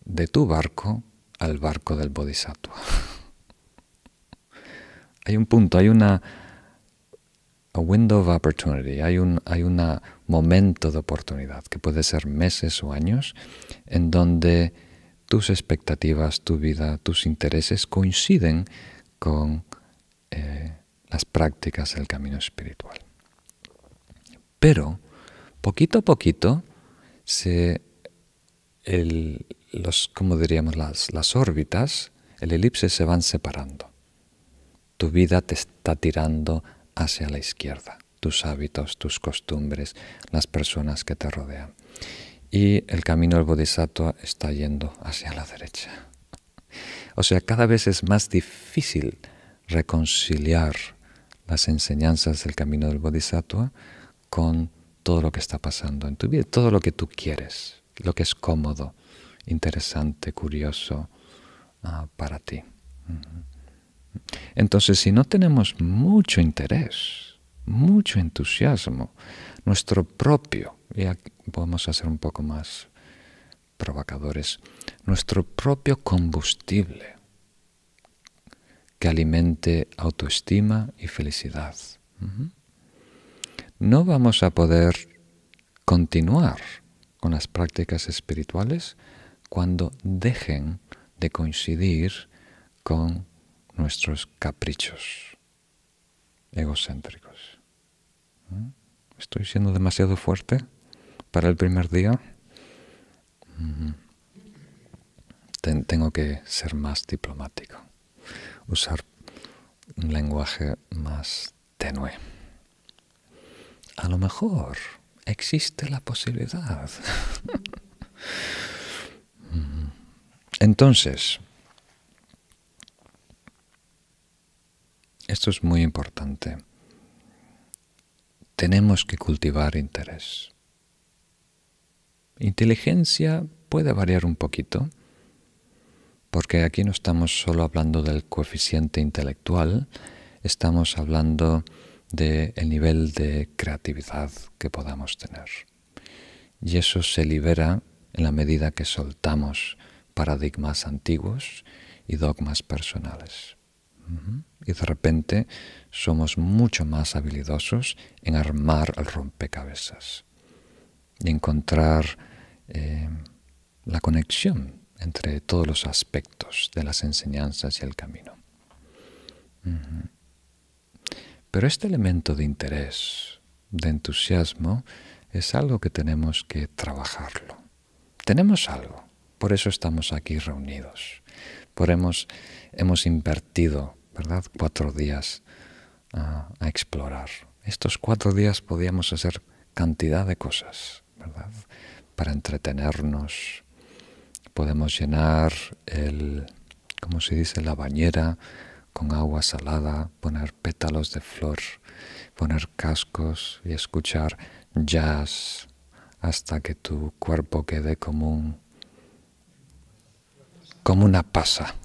de tu barco al barco del bodhisattva. (laughs) hay un punto, hay una window of opportunity, hay un hay una momento de oportunidad que puede ser meses o años en donde tus expectativas, tu vida, tus intereses coinciden con eh, las prácticas del camino espiritual. Pero, poquito a poquito, se, los, como diríamos, las, las órbitas, el elipse se van separando. Tu vida te está tirando hacia la izquierda, tus hábitos, tus costumbres, las personas que te rodean. Y el camino del bodhisattva está yendo hacia la derecha. O sea, cada vez es más difícil reconciliar las enseñanzas del camino del Bodhisattva con todo lo que está pasando en tu vida, todo lo que tú quieres, lo que es cómodo, interesante, curioso ah, para ti. Entonces, si no tenemos mucho interés, mucho entusiasmo, nuestro propio, y aquí podemos hacer un poco más provocadores, nuestro propio combustible que alimente autoestima y felicidad. No vamos a poder continuar con las prácticas espirituales cuando dejen de coincidir con nuestros caprichos egocéntricos. ¿Estoy siendo demasiado fuerte para el primer día? tengo que ser más diplomático usar un lenguaje más tenue. A lo mejor existe la posibilidad. (laughs) Entonces, esto es muy importante. Tenemos que cultivar interés. Inteligencia puede variar un poquito, porque aquí no estamos solo hablando del coeficiente intelectual, estamos hablando del nivel de creatividad que podamos tener. Y eso se libera en la medida que soltamos paradigmas antiguos y dogmas personales. Y de repente somos mucho más habilidosos en armar el rompecabezas y encontrar eh, la conexión entre todos los aspectos de las enseñanzas y el camino. Pero este elemento de interés, de entusiasmo, es algo que tenemos que trabajarlo. Tenemos algo, por eso estamos aquí reunidos. Por hemos, hemos invertido, ¿verdad?, cuatro días a, explorar. Estos cuatro días podíamos hacer cantidad de cosas, ¿verdad? Para entretenernos. Podemos llenar el, ¿cómo se dice?, la bañera con agua salada, poner pétalos de flor, poner cascos y escuchar jazz hasta que tu cuerpo quede como un como una pasa,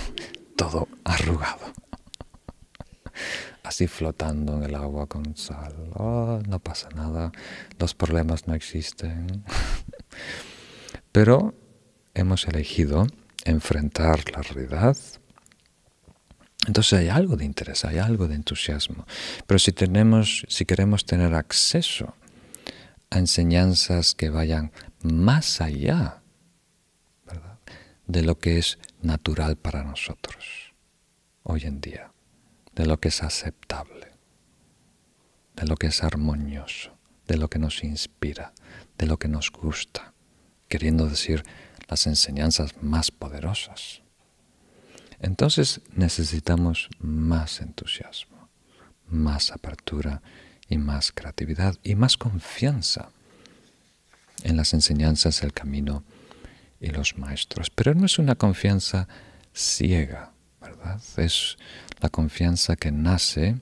(laughs) todo arrugado, así flotando en el agua con sal. Oh, no pasa nada, los problemas no existen. (laughs) Pero hemos elegido enfrentar la realidad. Entonces hay algo de interés, hay algo de entusiasmo. Pero si tenemos, si queremos tener acceso a enseñanzas que vayan más allá de lo que es natural para nosotros hoy en día, de lo que es aceptable, de lo que es armonioso, de lo que nos inspira, de lo que nos gusta, queriendo decir las enseñanzas más poderosas. Entonces necesitamos más entusiasmo, más apertura y más creatividad y más confianza en las enseñanzas del camino y los maestros. Pero no es una confianza ciega, ¿verdad? Es la confianza que nace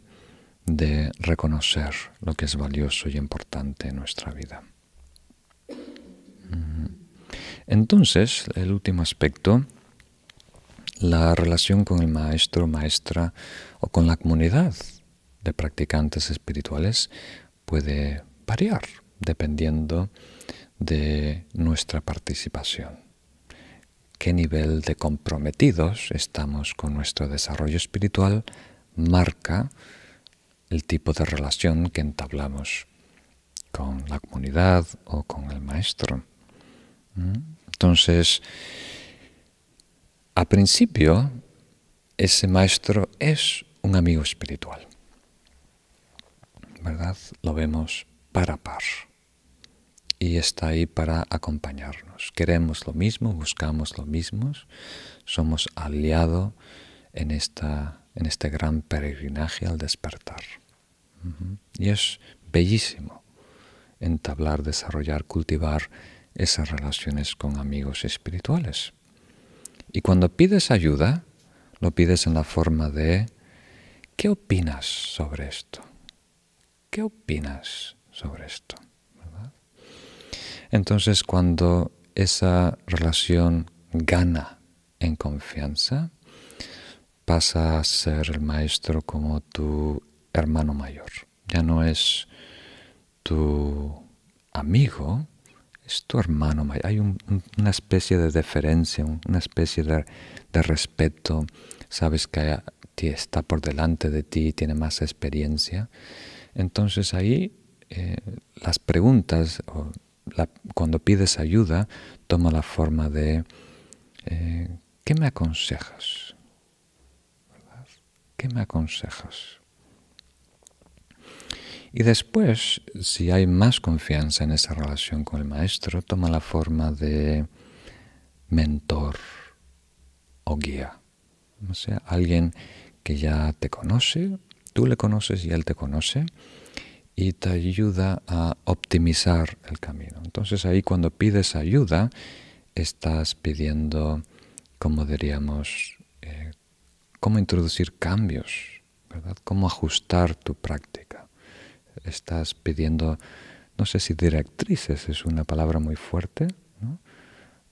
de reconocer lo que es valioso y importante en nuestra vida. Entonces, el último aspecto, la relación con el maestro, maestra o con la comunidad de practicantes espirituales puede variar dependiendo de nuestra participación qué nivel de comprometidos estamos con nuestro desarrollo espiritual marca el tipo de relación que entablamos con la comunidad o con el maestro. ¿Mm? Entonces, a principio, ese maestro es un amigo espiritual, ¿verdad? Lo vemos para par y está ahí para acompañarnos. Queremos lo mismo, buscamos lo mismo, somos aliados en, esta, en este gran peregrinaje al despertar. Y es bellísimo entablar, desarrollar, cultivar esas relaciones con amigos espirituales. Y cuando pides ayuda, lo pides en la forma de, ¿qué opinas sobre esto? ¿Qué opinas sobre esto? Entonces cuando esa relación gana en confianza, pasa a ser el maestro como tu hermano mayor. Ya no es tu amigo, es tu hermano. Hay una especie de deferencia, una especie de, respeto. Sabes que está por delante de ti, tiene más experiencia. Entonces ahí eh, las preguntas cuando pides ayuda, toma la forma de, eh, ¿qué me aconsejas? ¿Qué me aconsejas? Y después, si hay más confianza en esa relación con el maestro, toma la forma de mentor o guía. O sea, alguien que ya te conoce, tú le conoces y él te conoce, y te ayuda a optimizar el camino. Entonces ahí cuando pides ayuda, estás pidiendo, como diríamos, eh, cómo introducir cambios, ¿verdad? Cómo ajustar tu práctica. Estás pidiendo, no sé si directrices es una palabra muy fuerte, ¿no?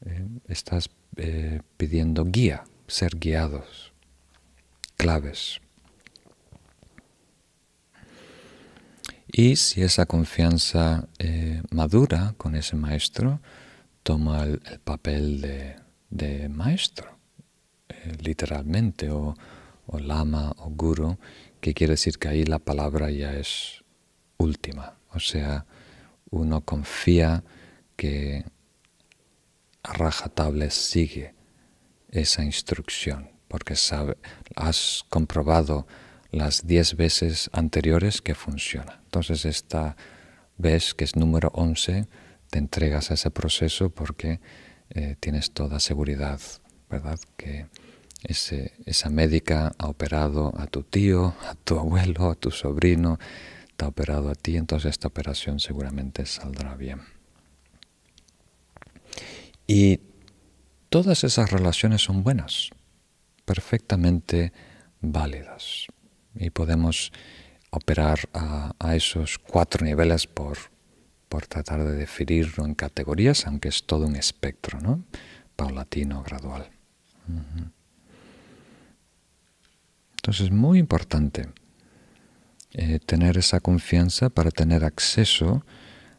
Eh, estás eh, pidiendo guía, ser guiados, claves. Y si esa confianza eh, madura con ese maestro, toma el, papel de, maestro, literalmente, o, o, lama o guru, que quiere decir que ahí la palabra ya es última. O sea, uno confía que a rajatabla sigue esa instrucción, porque sabe, has comprobado las diez veces anteriores que funciona. Entonces esta vez, que es número 11, te entregas a ese proceso porque eh, tienes toda seguridad, ¿verdad? Que esa médica ha operado a tu tío, a tu abuelo, a tu sobrino, te operado a ti, entonces esta operación seguramente saldrá bien. Y todas esas relaciones son buenas, perfectamente válidas. Y podemos operar a, esos cuatro niveles por, por tratar de definirlo en categorías, aunque es todo un espectro, ¿no? Paulatino, gradual. Entonces es muy importante eh, tener esa confianza para tener acceso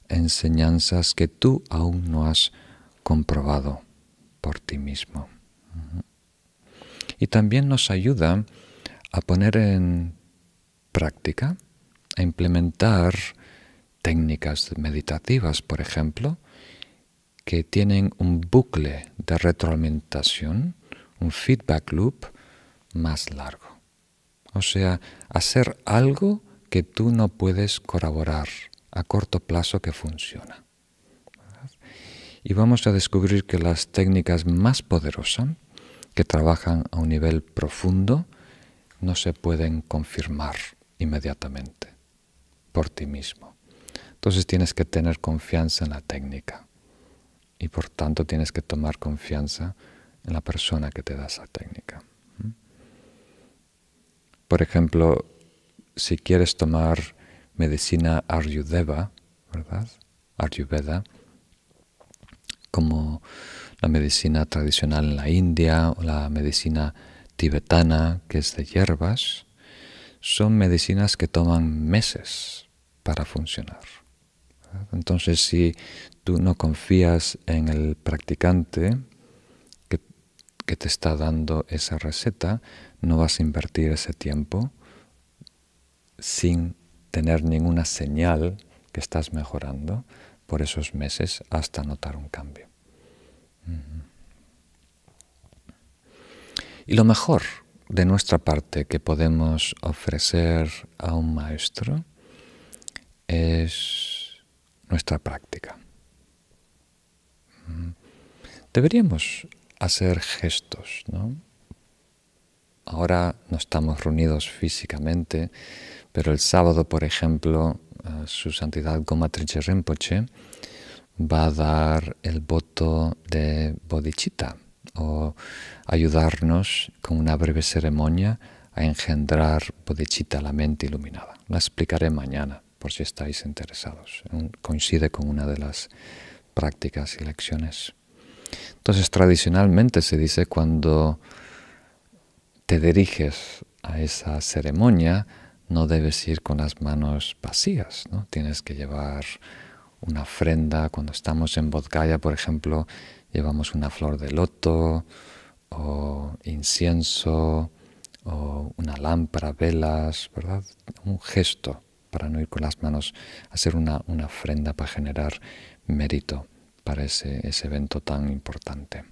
a enseñanzas que tú aún no has comprobado por ti mismo. Y también nos ayuda a poner en práctica, a implementar técnicas meditativas, por ejemplo, que tienen un bucle de retroalimentación, un feedback loop más largo. O sea, hacer algo que tú no puedes corroborar a corto plazo que funciona. Y vamos a descubrir que las técnicas más poderosas, que trabajan a un nivel profundo, no se pueden confirmar inmediatamente por ti mismo. Entonces tienes que tener confianza en la técnica y por tanto tienes que tomar confianza en la persona que te da esa técnica. Por ejemplo, si quieres tomar medicina Ayurveda, ¿verdad? Ayurveda, como la medicina tradicional en la India o la medicina tibetana, que es de hierbas, son medicinas que toman meses para funcionar. Entonces, si tú no confías en el practicante que, que te está dando esa receta, no vas a invertir ese tiempo sin tener ninguna señal que estás mejorando por esos meses hasta notar un cambio. Y lo mejor de nuestra parte que podemos ofrecer a un maestro es nuestra práctica. Deberíamos hacer gestos, ¿no? Ahora no estamos reunidos físicamente, pero el sábado, por ejemplo, eh, su santidad Goma Rinpoche va a dar el voto de bodhicitta o ayudarnos con una breve ceremonia a engendrar bodhicitta, la mente iluminada. La explicaré mañana por si estáis interesados. Coincide con una de las prácticas y lecciones. Entonces, tradicionalmente se dice cuando te diriges a esa ceremonia, no debes ir con las manos vacías, ¿no? Tienes que llevar una ofrenda. Cuando estamos en Bodgaya, por ejemplo, llevamos una flor de loto o incienso o una lámpara, velas, ¿verdad? Un gesto para no ir con las manos, hacer una, una ofrenda para generar mérito para ese, ese evento tan importante.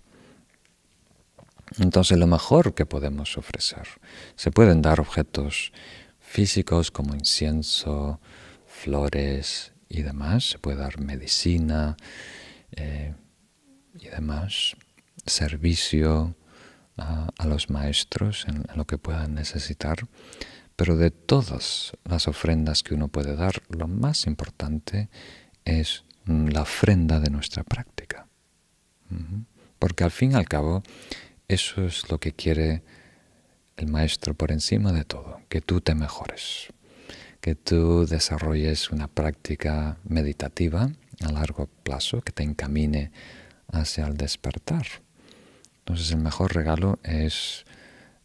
Entonces lo mejor que podemos ofrecer, se pueden dar objetos físicos como incienso, flores y demás, se puede dar medicina eh, y demás, servicio a, los maestros en, lo que puedan necesitar, pero de todas las ofrendas que uno puede dar, lo más importante es la ofrenda de nuestra práctica. Porque al fin y al cabo, eso es lo que quiere el maestro por encima de todo, que tú te mejores, que tú desarrolles una práctica meditativa a largo plazo que te encamine hacia el despertar. Entonces el mejor regalo es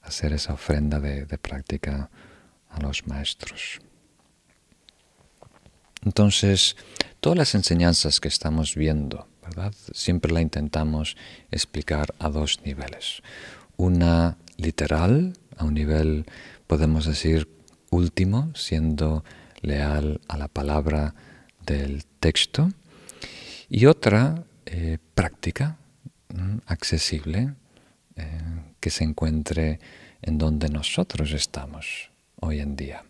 hacer esa ofrenda de, de práctica a los maestros. Entonces, todas las enseñanzas que estamos viendo Siempre la intentamos explicar a dos niveles. Una literal, a un nivel, podemos decir, último, siendo leal a la palabra del texto. Y otra eh, práctica, accesible, eh, que se encuentre en donde nosotros estamos hoy en día.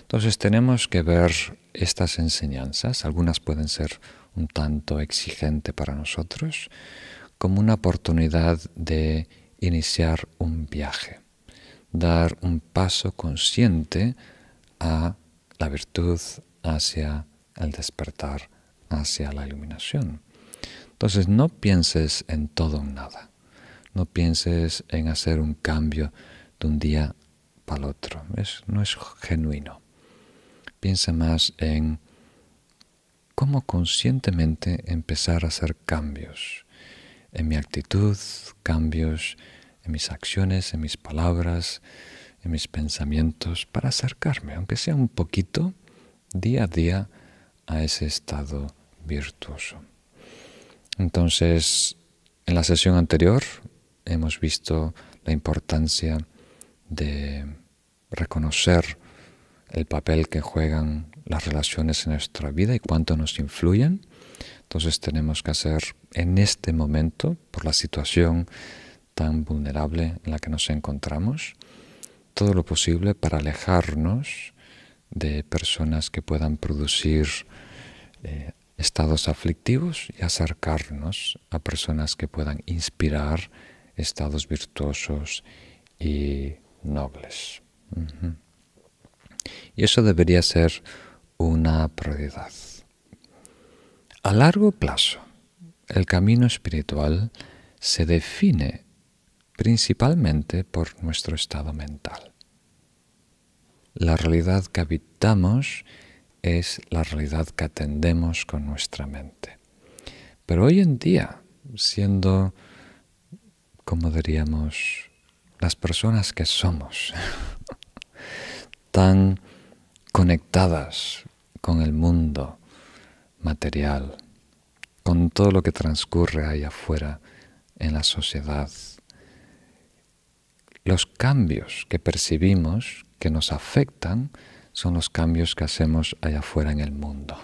Entonces tenemos que ver estas enseñanzas, algunas pueden ser un tanto exigente para nosotros, como una oportunidad de iniciar un viaje, dar un paso consciente a la virtud, hacia el despertar, hacia la iluminación. Entonces no pienses en todo o nada, no pienses en hacer un cambio de un día para el otro, no es genuino. Piensa más en cómo conscientemente empezar a hacer cambios en mi actitud, cambios en mis acciones, en mis palabras, en mis pensamientos, para acercarme, aunque sea un poquito, día a día, a ese estado virtuoso. Entonces, en la sesión anterior hemos visto la importancia de reconocer el papel que juegan las relaciones en nuestra vida y cuánto nos influyen. Entonces tenemos que hacer en este momento, por la situación tan vulnerable en la que nos encontramos, todo lo posible para alejarnos de personas que puedan producir eh, estados aflictivos y acercarnos a personas que puedan inspirar estados virtuosos y nobles. Y eso debería ser una prioridad. A largo plazo, el camino espiritual se define principalmente por nuestro estado mental. La realidad que habitamos es la realidad que atendemos con nuestra mente. Pero hoy en día, siendo, como diríamos, las personas que somos, (laughs) tan conectadas con el mundo material, con todo lo que transcurre ahí afuera en la sociedad, los cambios que percibimos que nos afectan son los cambios que hacemos allá afuera en el mundo.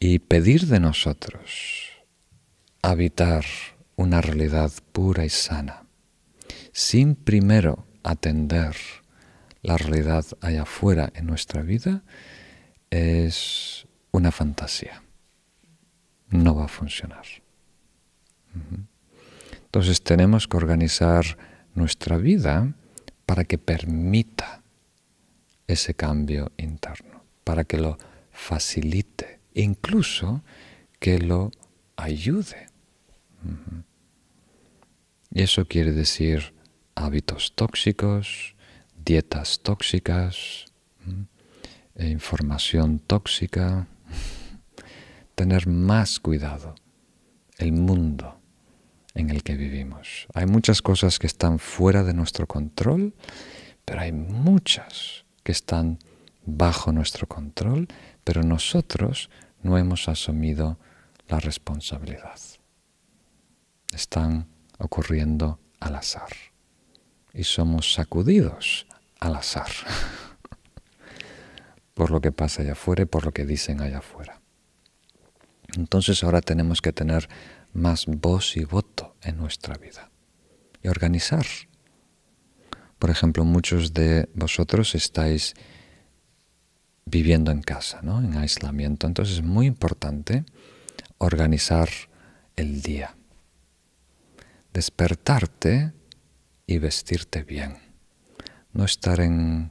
Y pedir de nosotros habitar una realidad pura y sana, sin primero atender la realidad allá afuera en nuestra vida, es una fantasía. No va a funcionar. Entonces tenemos que organizar nuestra vida para que permita ese cambio interno, para que lo facilite, incluso que lo ayude. Y eso quiere decir hábitos tóxicos, dietas tóxicas, e información tóxica, (laughs) tener más cuidado. El mundo en el que vivimos. Hay muchas cosas que están fuera de nuestro control, pero hay muchas que están bajo nuestro control, pero nosotros no hemos asumido la responsabilidad. Están ocurriendo al azar y somos sacudidos al azar (laughs) por lo que pasa allá afuera y por lo que dicen allá afuera. Entonces ahora tenemos que tener más voz y voto en nuestra vida y organizar. Por ejemplo, muchos de vosotros estáis viviendo en casa, ¿no? en aislamiento. Entonces es muy importante organizar el día, despertarte y vestirte bien. No estar en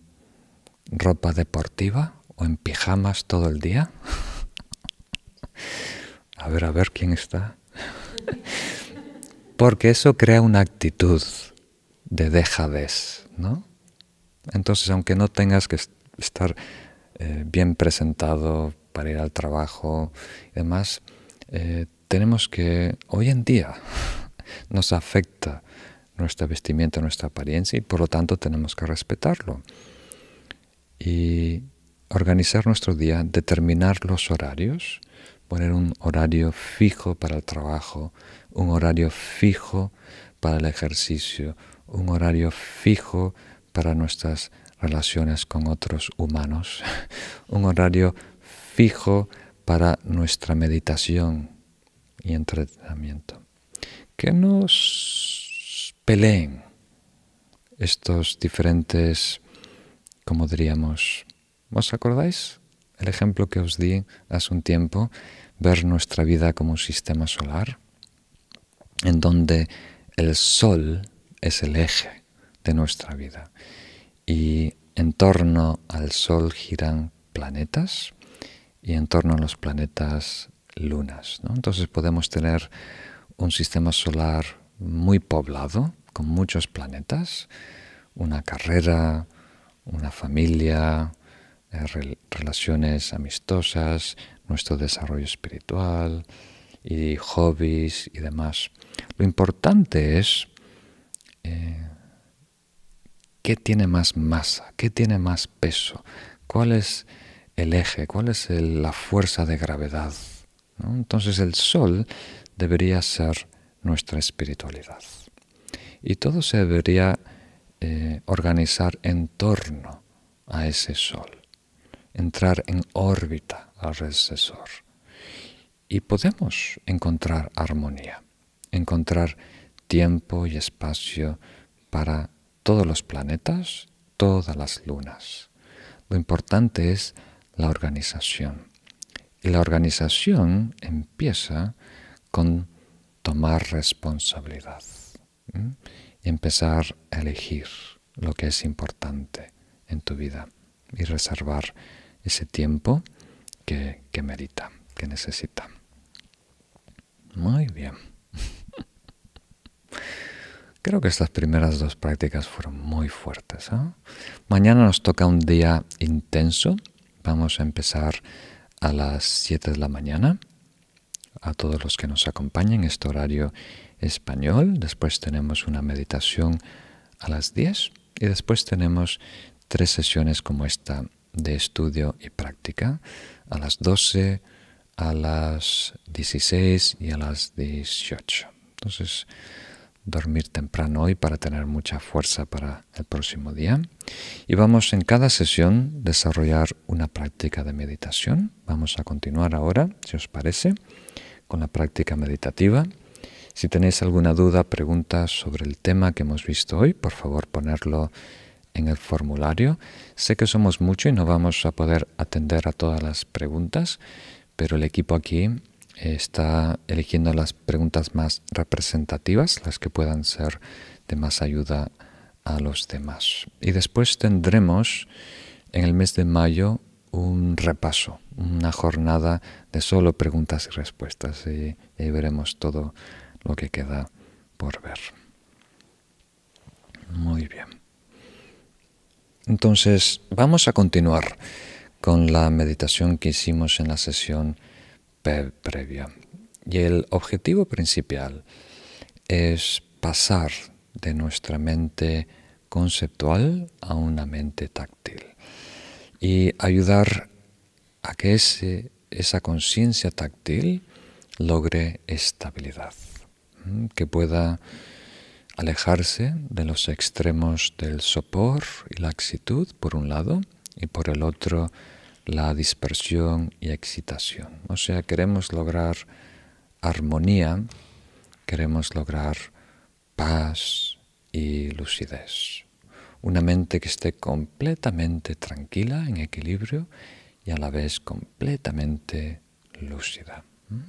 ropa deportiva o en pijamas todo el día. (laughs) a ver, a ver quién está. (laughs) Porque eso crea una actitud de dejadez, ¿no? Entonces, aunque no tengas que estar eh, bien presentado para ir al trabajo y demás, eh, tenemos que, hoy en día, (laughs) nos afecta nuestra vestimenta, nuestra apariencia y por lo tanto tenemos que respetarlo. Y organizar nuestro día, determinar los horarios, poner un horario fijo para el trabajo, un horario fijo para el ejercicio, un horario fijo para nuestras relaciones con otros humanos, (laughs) un horario fijo para nuestra meditación y entrenamiento. Que nos peleen estos diferentes, como diríamos, ¿os acordáis? El ejemplo que os di hace un tiempo ver nuestra vida como un sistema solar. en donde el Sol es el eje de nuestra vida y en torno al Sol giran planetas y en torno a los planetas lunas. Entonces podemos tener un sistema solar muy poblado, con muchos planetas, una carrera, una familia, eh, relaciones amistosas, nuestro desarrollo espiritual y hobbies y demás. Lo importante es eh, qué tiene más masa, qué tiene más peso, cuál es el eje, cuál es la fuerza de gravedad. Entonces el sol debería ser nuestra espiritualidad. Y todo se debería eh, organizar en torno a ese sol, entrar en órbita alrededor. Y podemos encontrar armonía, encontrar tiempo y espacio para todos los planetas, todas las lunas. Lo importante es la organización. Y la organización empieza con tomar responsabilidad y empezar a elegir lo que es importante en tu vida y reservar ese tiempo que, que merita, que necesita. Muy bien. (laughs) Creo que estas primeras dos prácticas fueron muy fuertes. ¿ah? Mañana nos toca un día intenso. Vamos a empezar a las 7 de la mañana. A todos los que nos acompañen, este horario español. Después tenemos una meditación a las 10 y después tenemos tres sesiones como esta de estudio y práctica a las 12, a las 16 y a las 18. Entonces, dormir temprano hoy para tener mucha fuerza para el próximo día. Y vamos en cada sesión desarrollar una práctica de meditación. Vamos a continuar ahora, si os parece, con la práctica meditativa. Si tenéis alguna duda, pregunta sobre el tema que hemos visto hoy, por favor ponerlo en el formulario. Sé que somos muchos y no vamos a poder atender a todas las preguntas, pero el equipo aquí está eligiendo las preguntas más representativas, las que puedan ser de más ayuda a los demás. Y después tendremos en el mes de mayo un repaso, una jornada de solo preguntas y respuestas y, ahí veremos todo lo que queda por ver. Muy bien. Entonces, vamos a continuar con la meditación que hicimos en la sesión previa. Y el objetivo principal es pasar de nuestra mente conceptual a una mente táctil y ayudar a que ese, esa conciencia táctil logre estabilidad, que pueda alejarse de los extremos del sopor y la laxitud por un lado y por el otro la dispersión y excitación. O sea, queremos lograr armonía, queremos lograr paz y lucidez. Una mente que esté completamente tranquila, en equilibrio y a la vez completamente lúcida.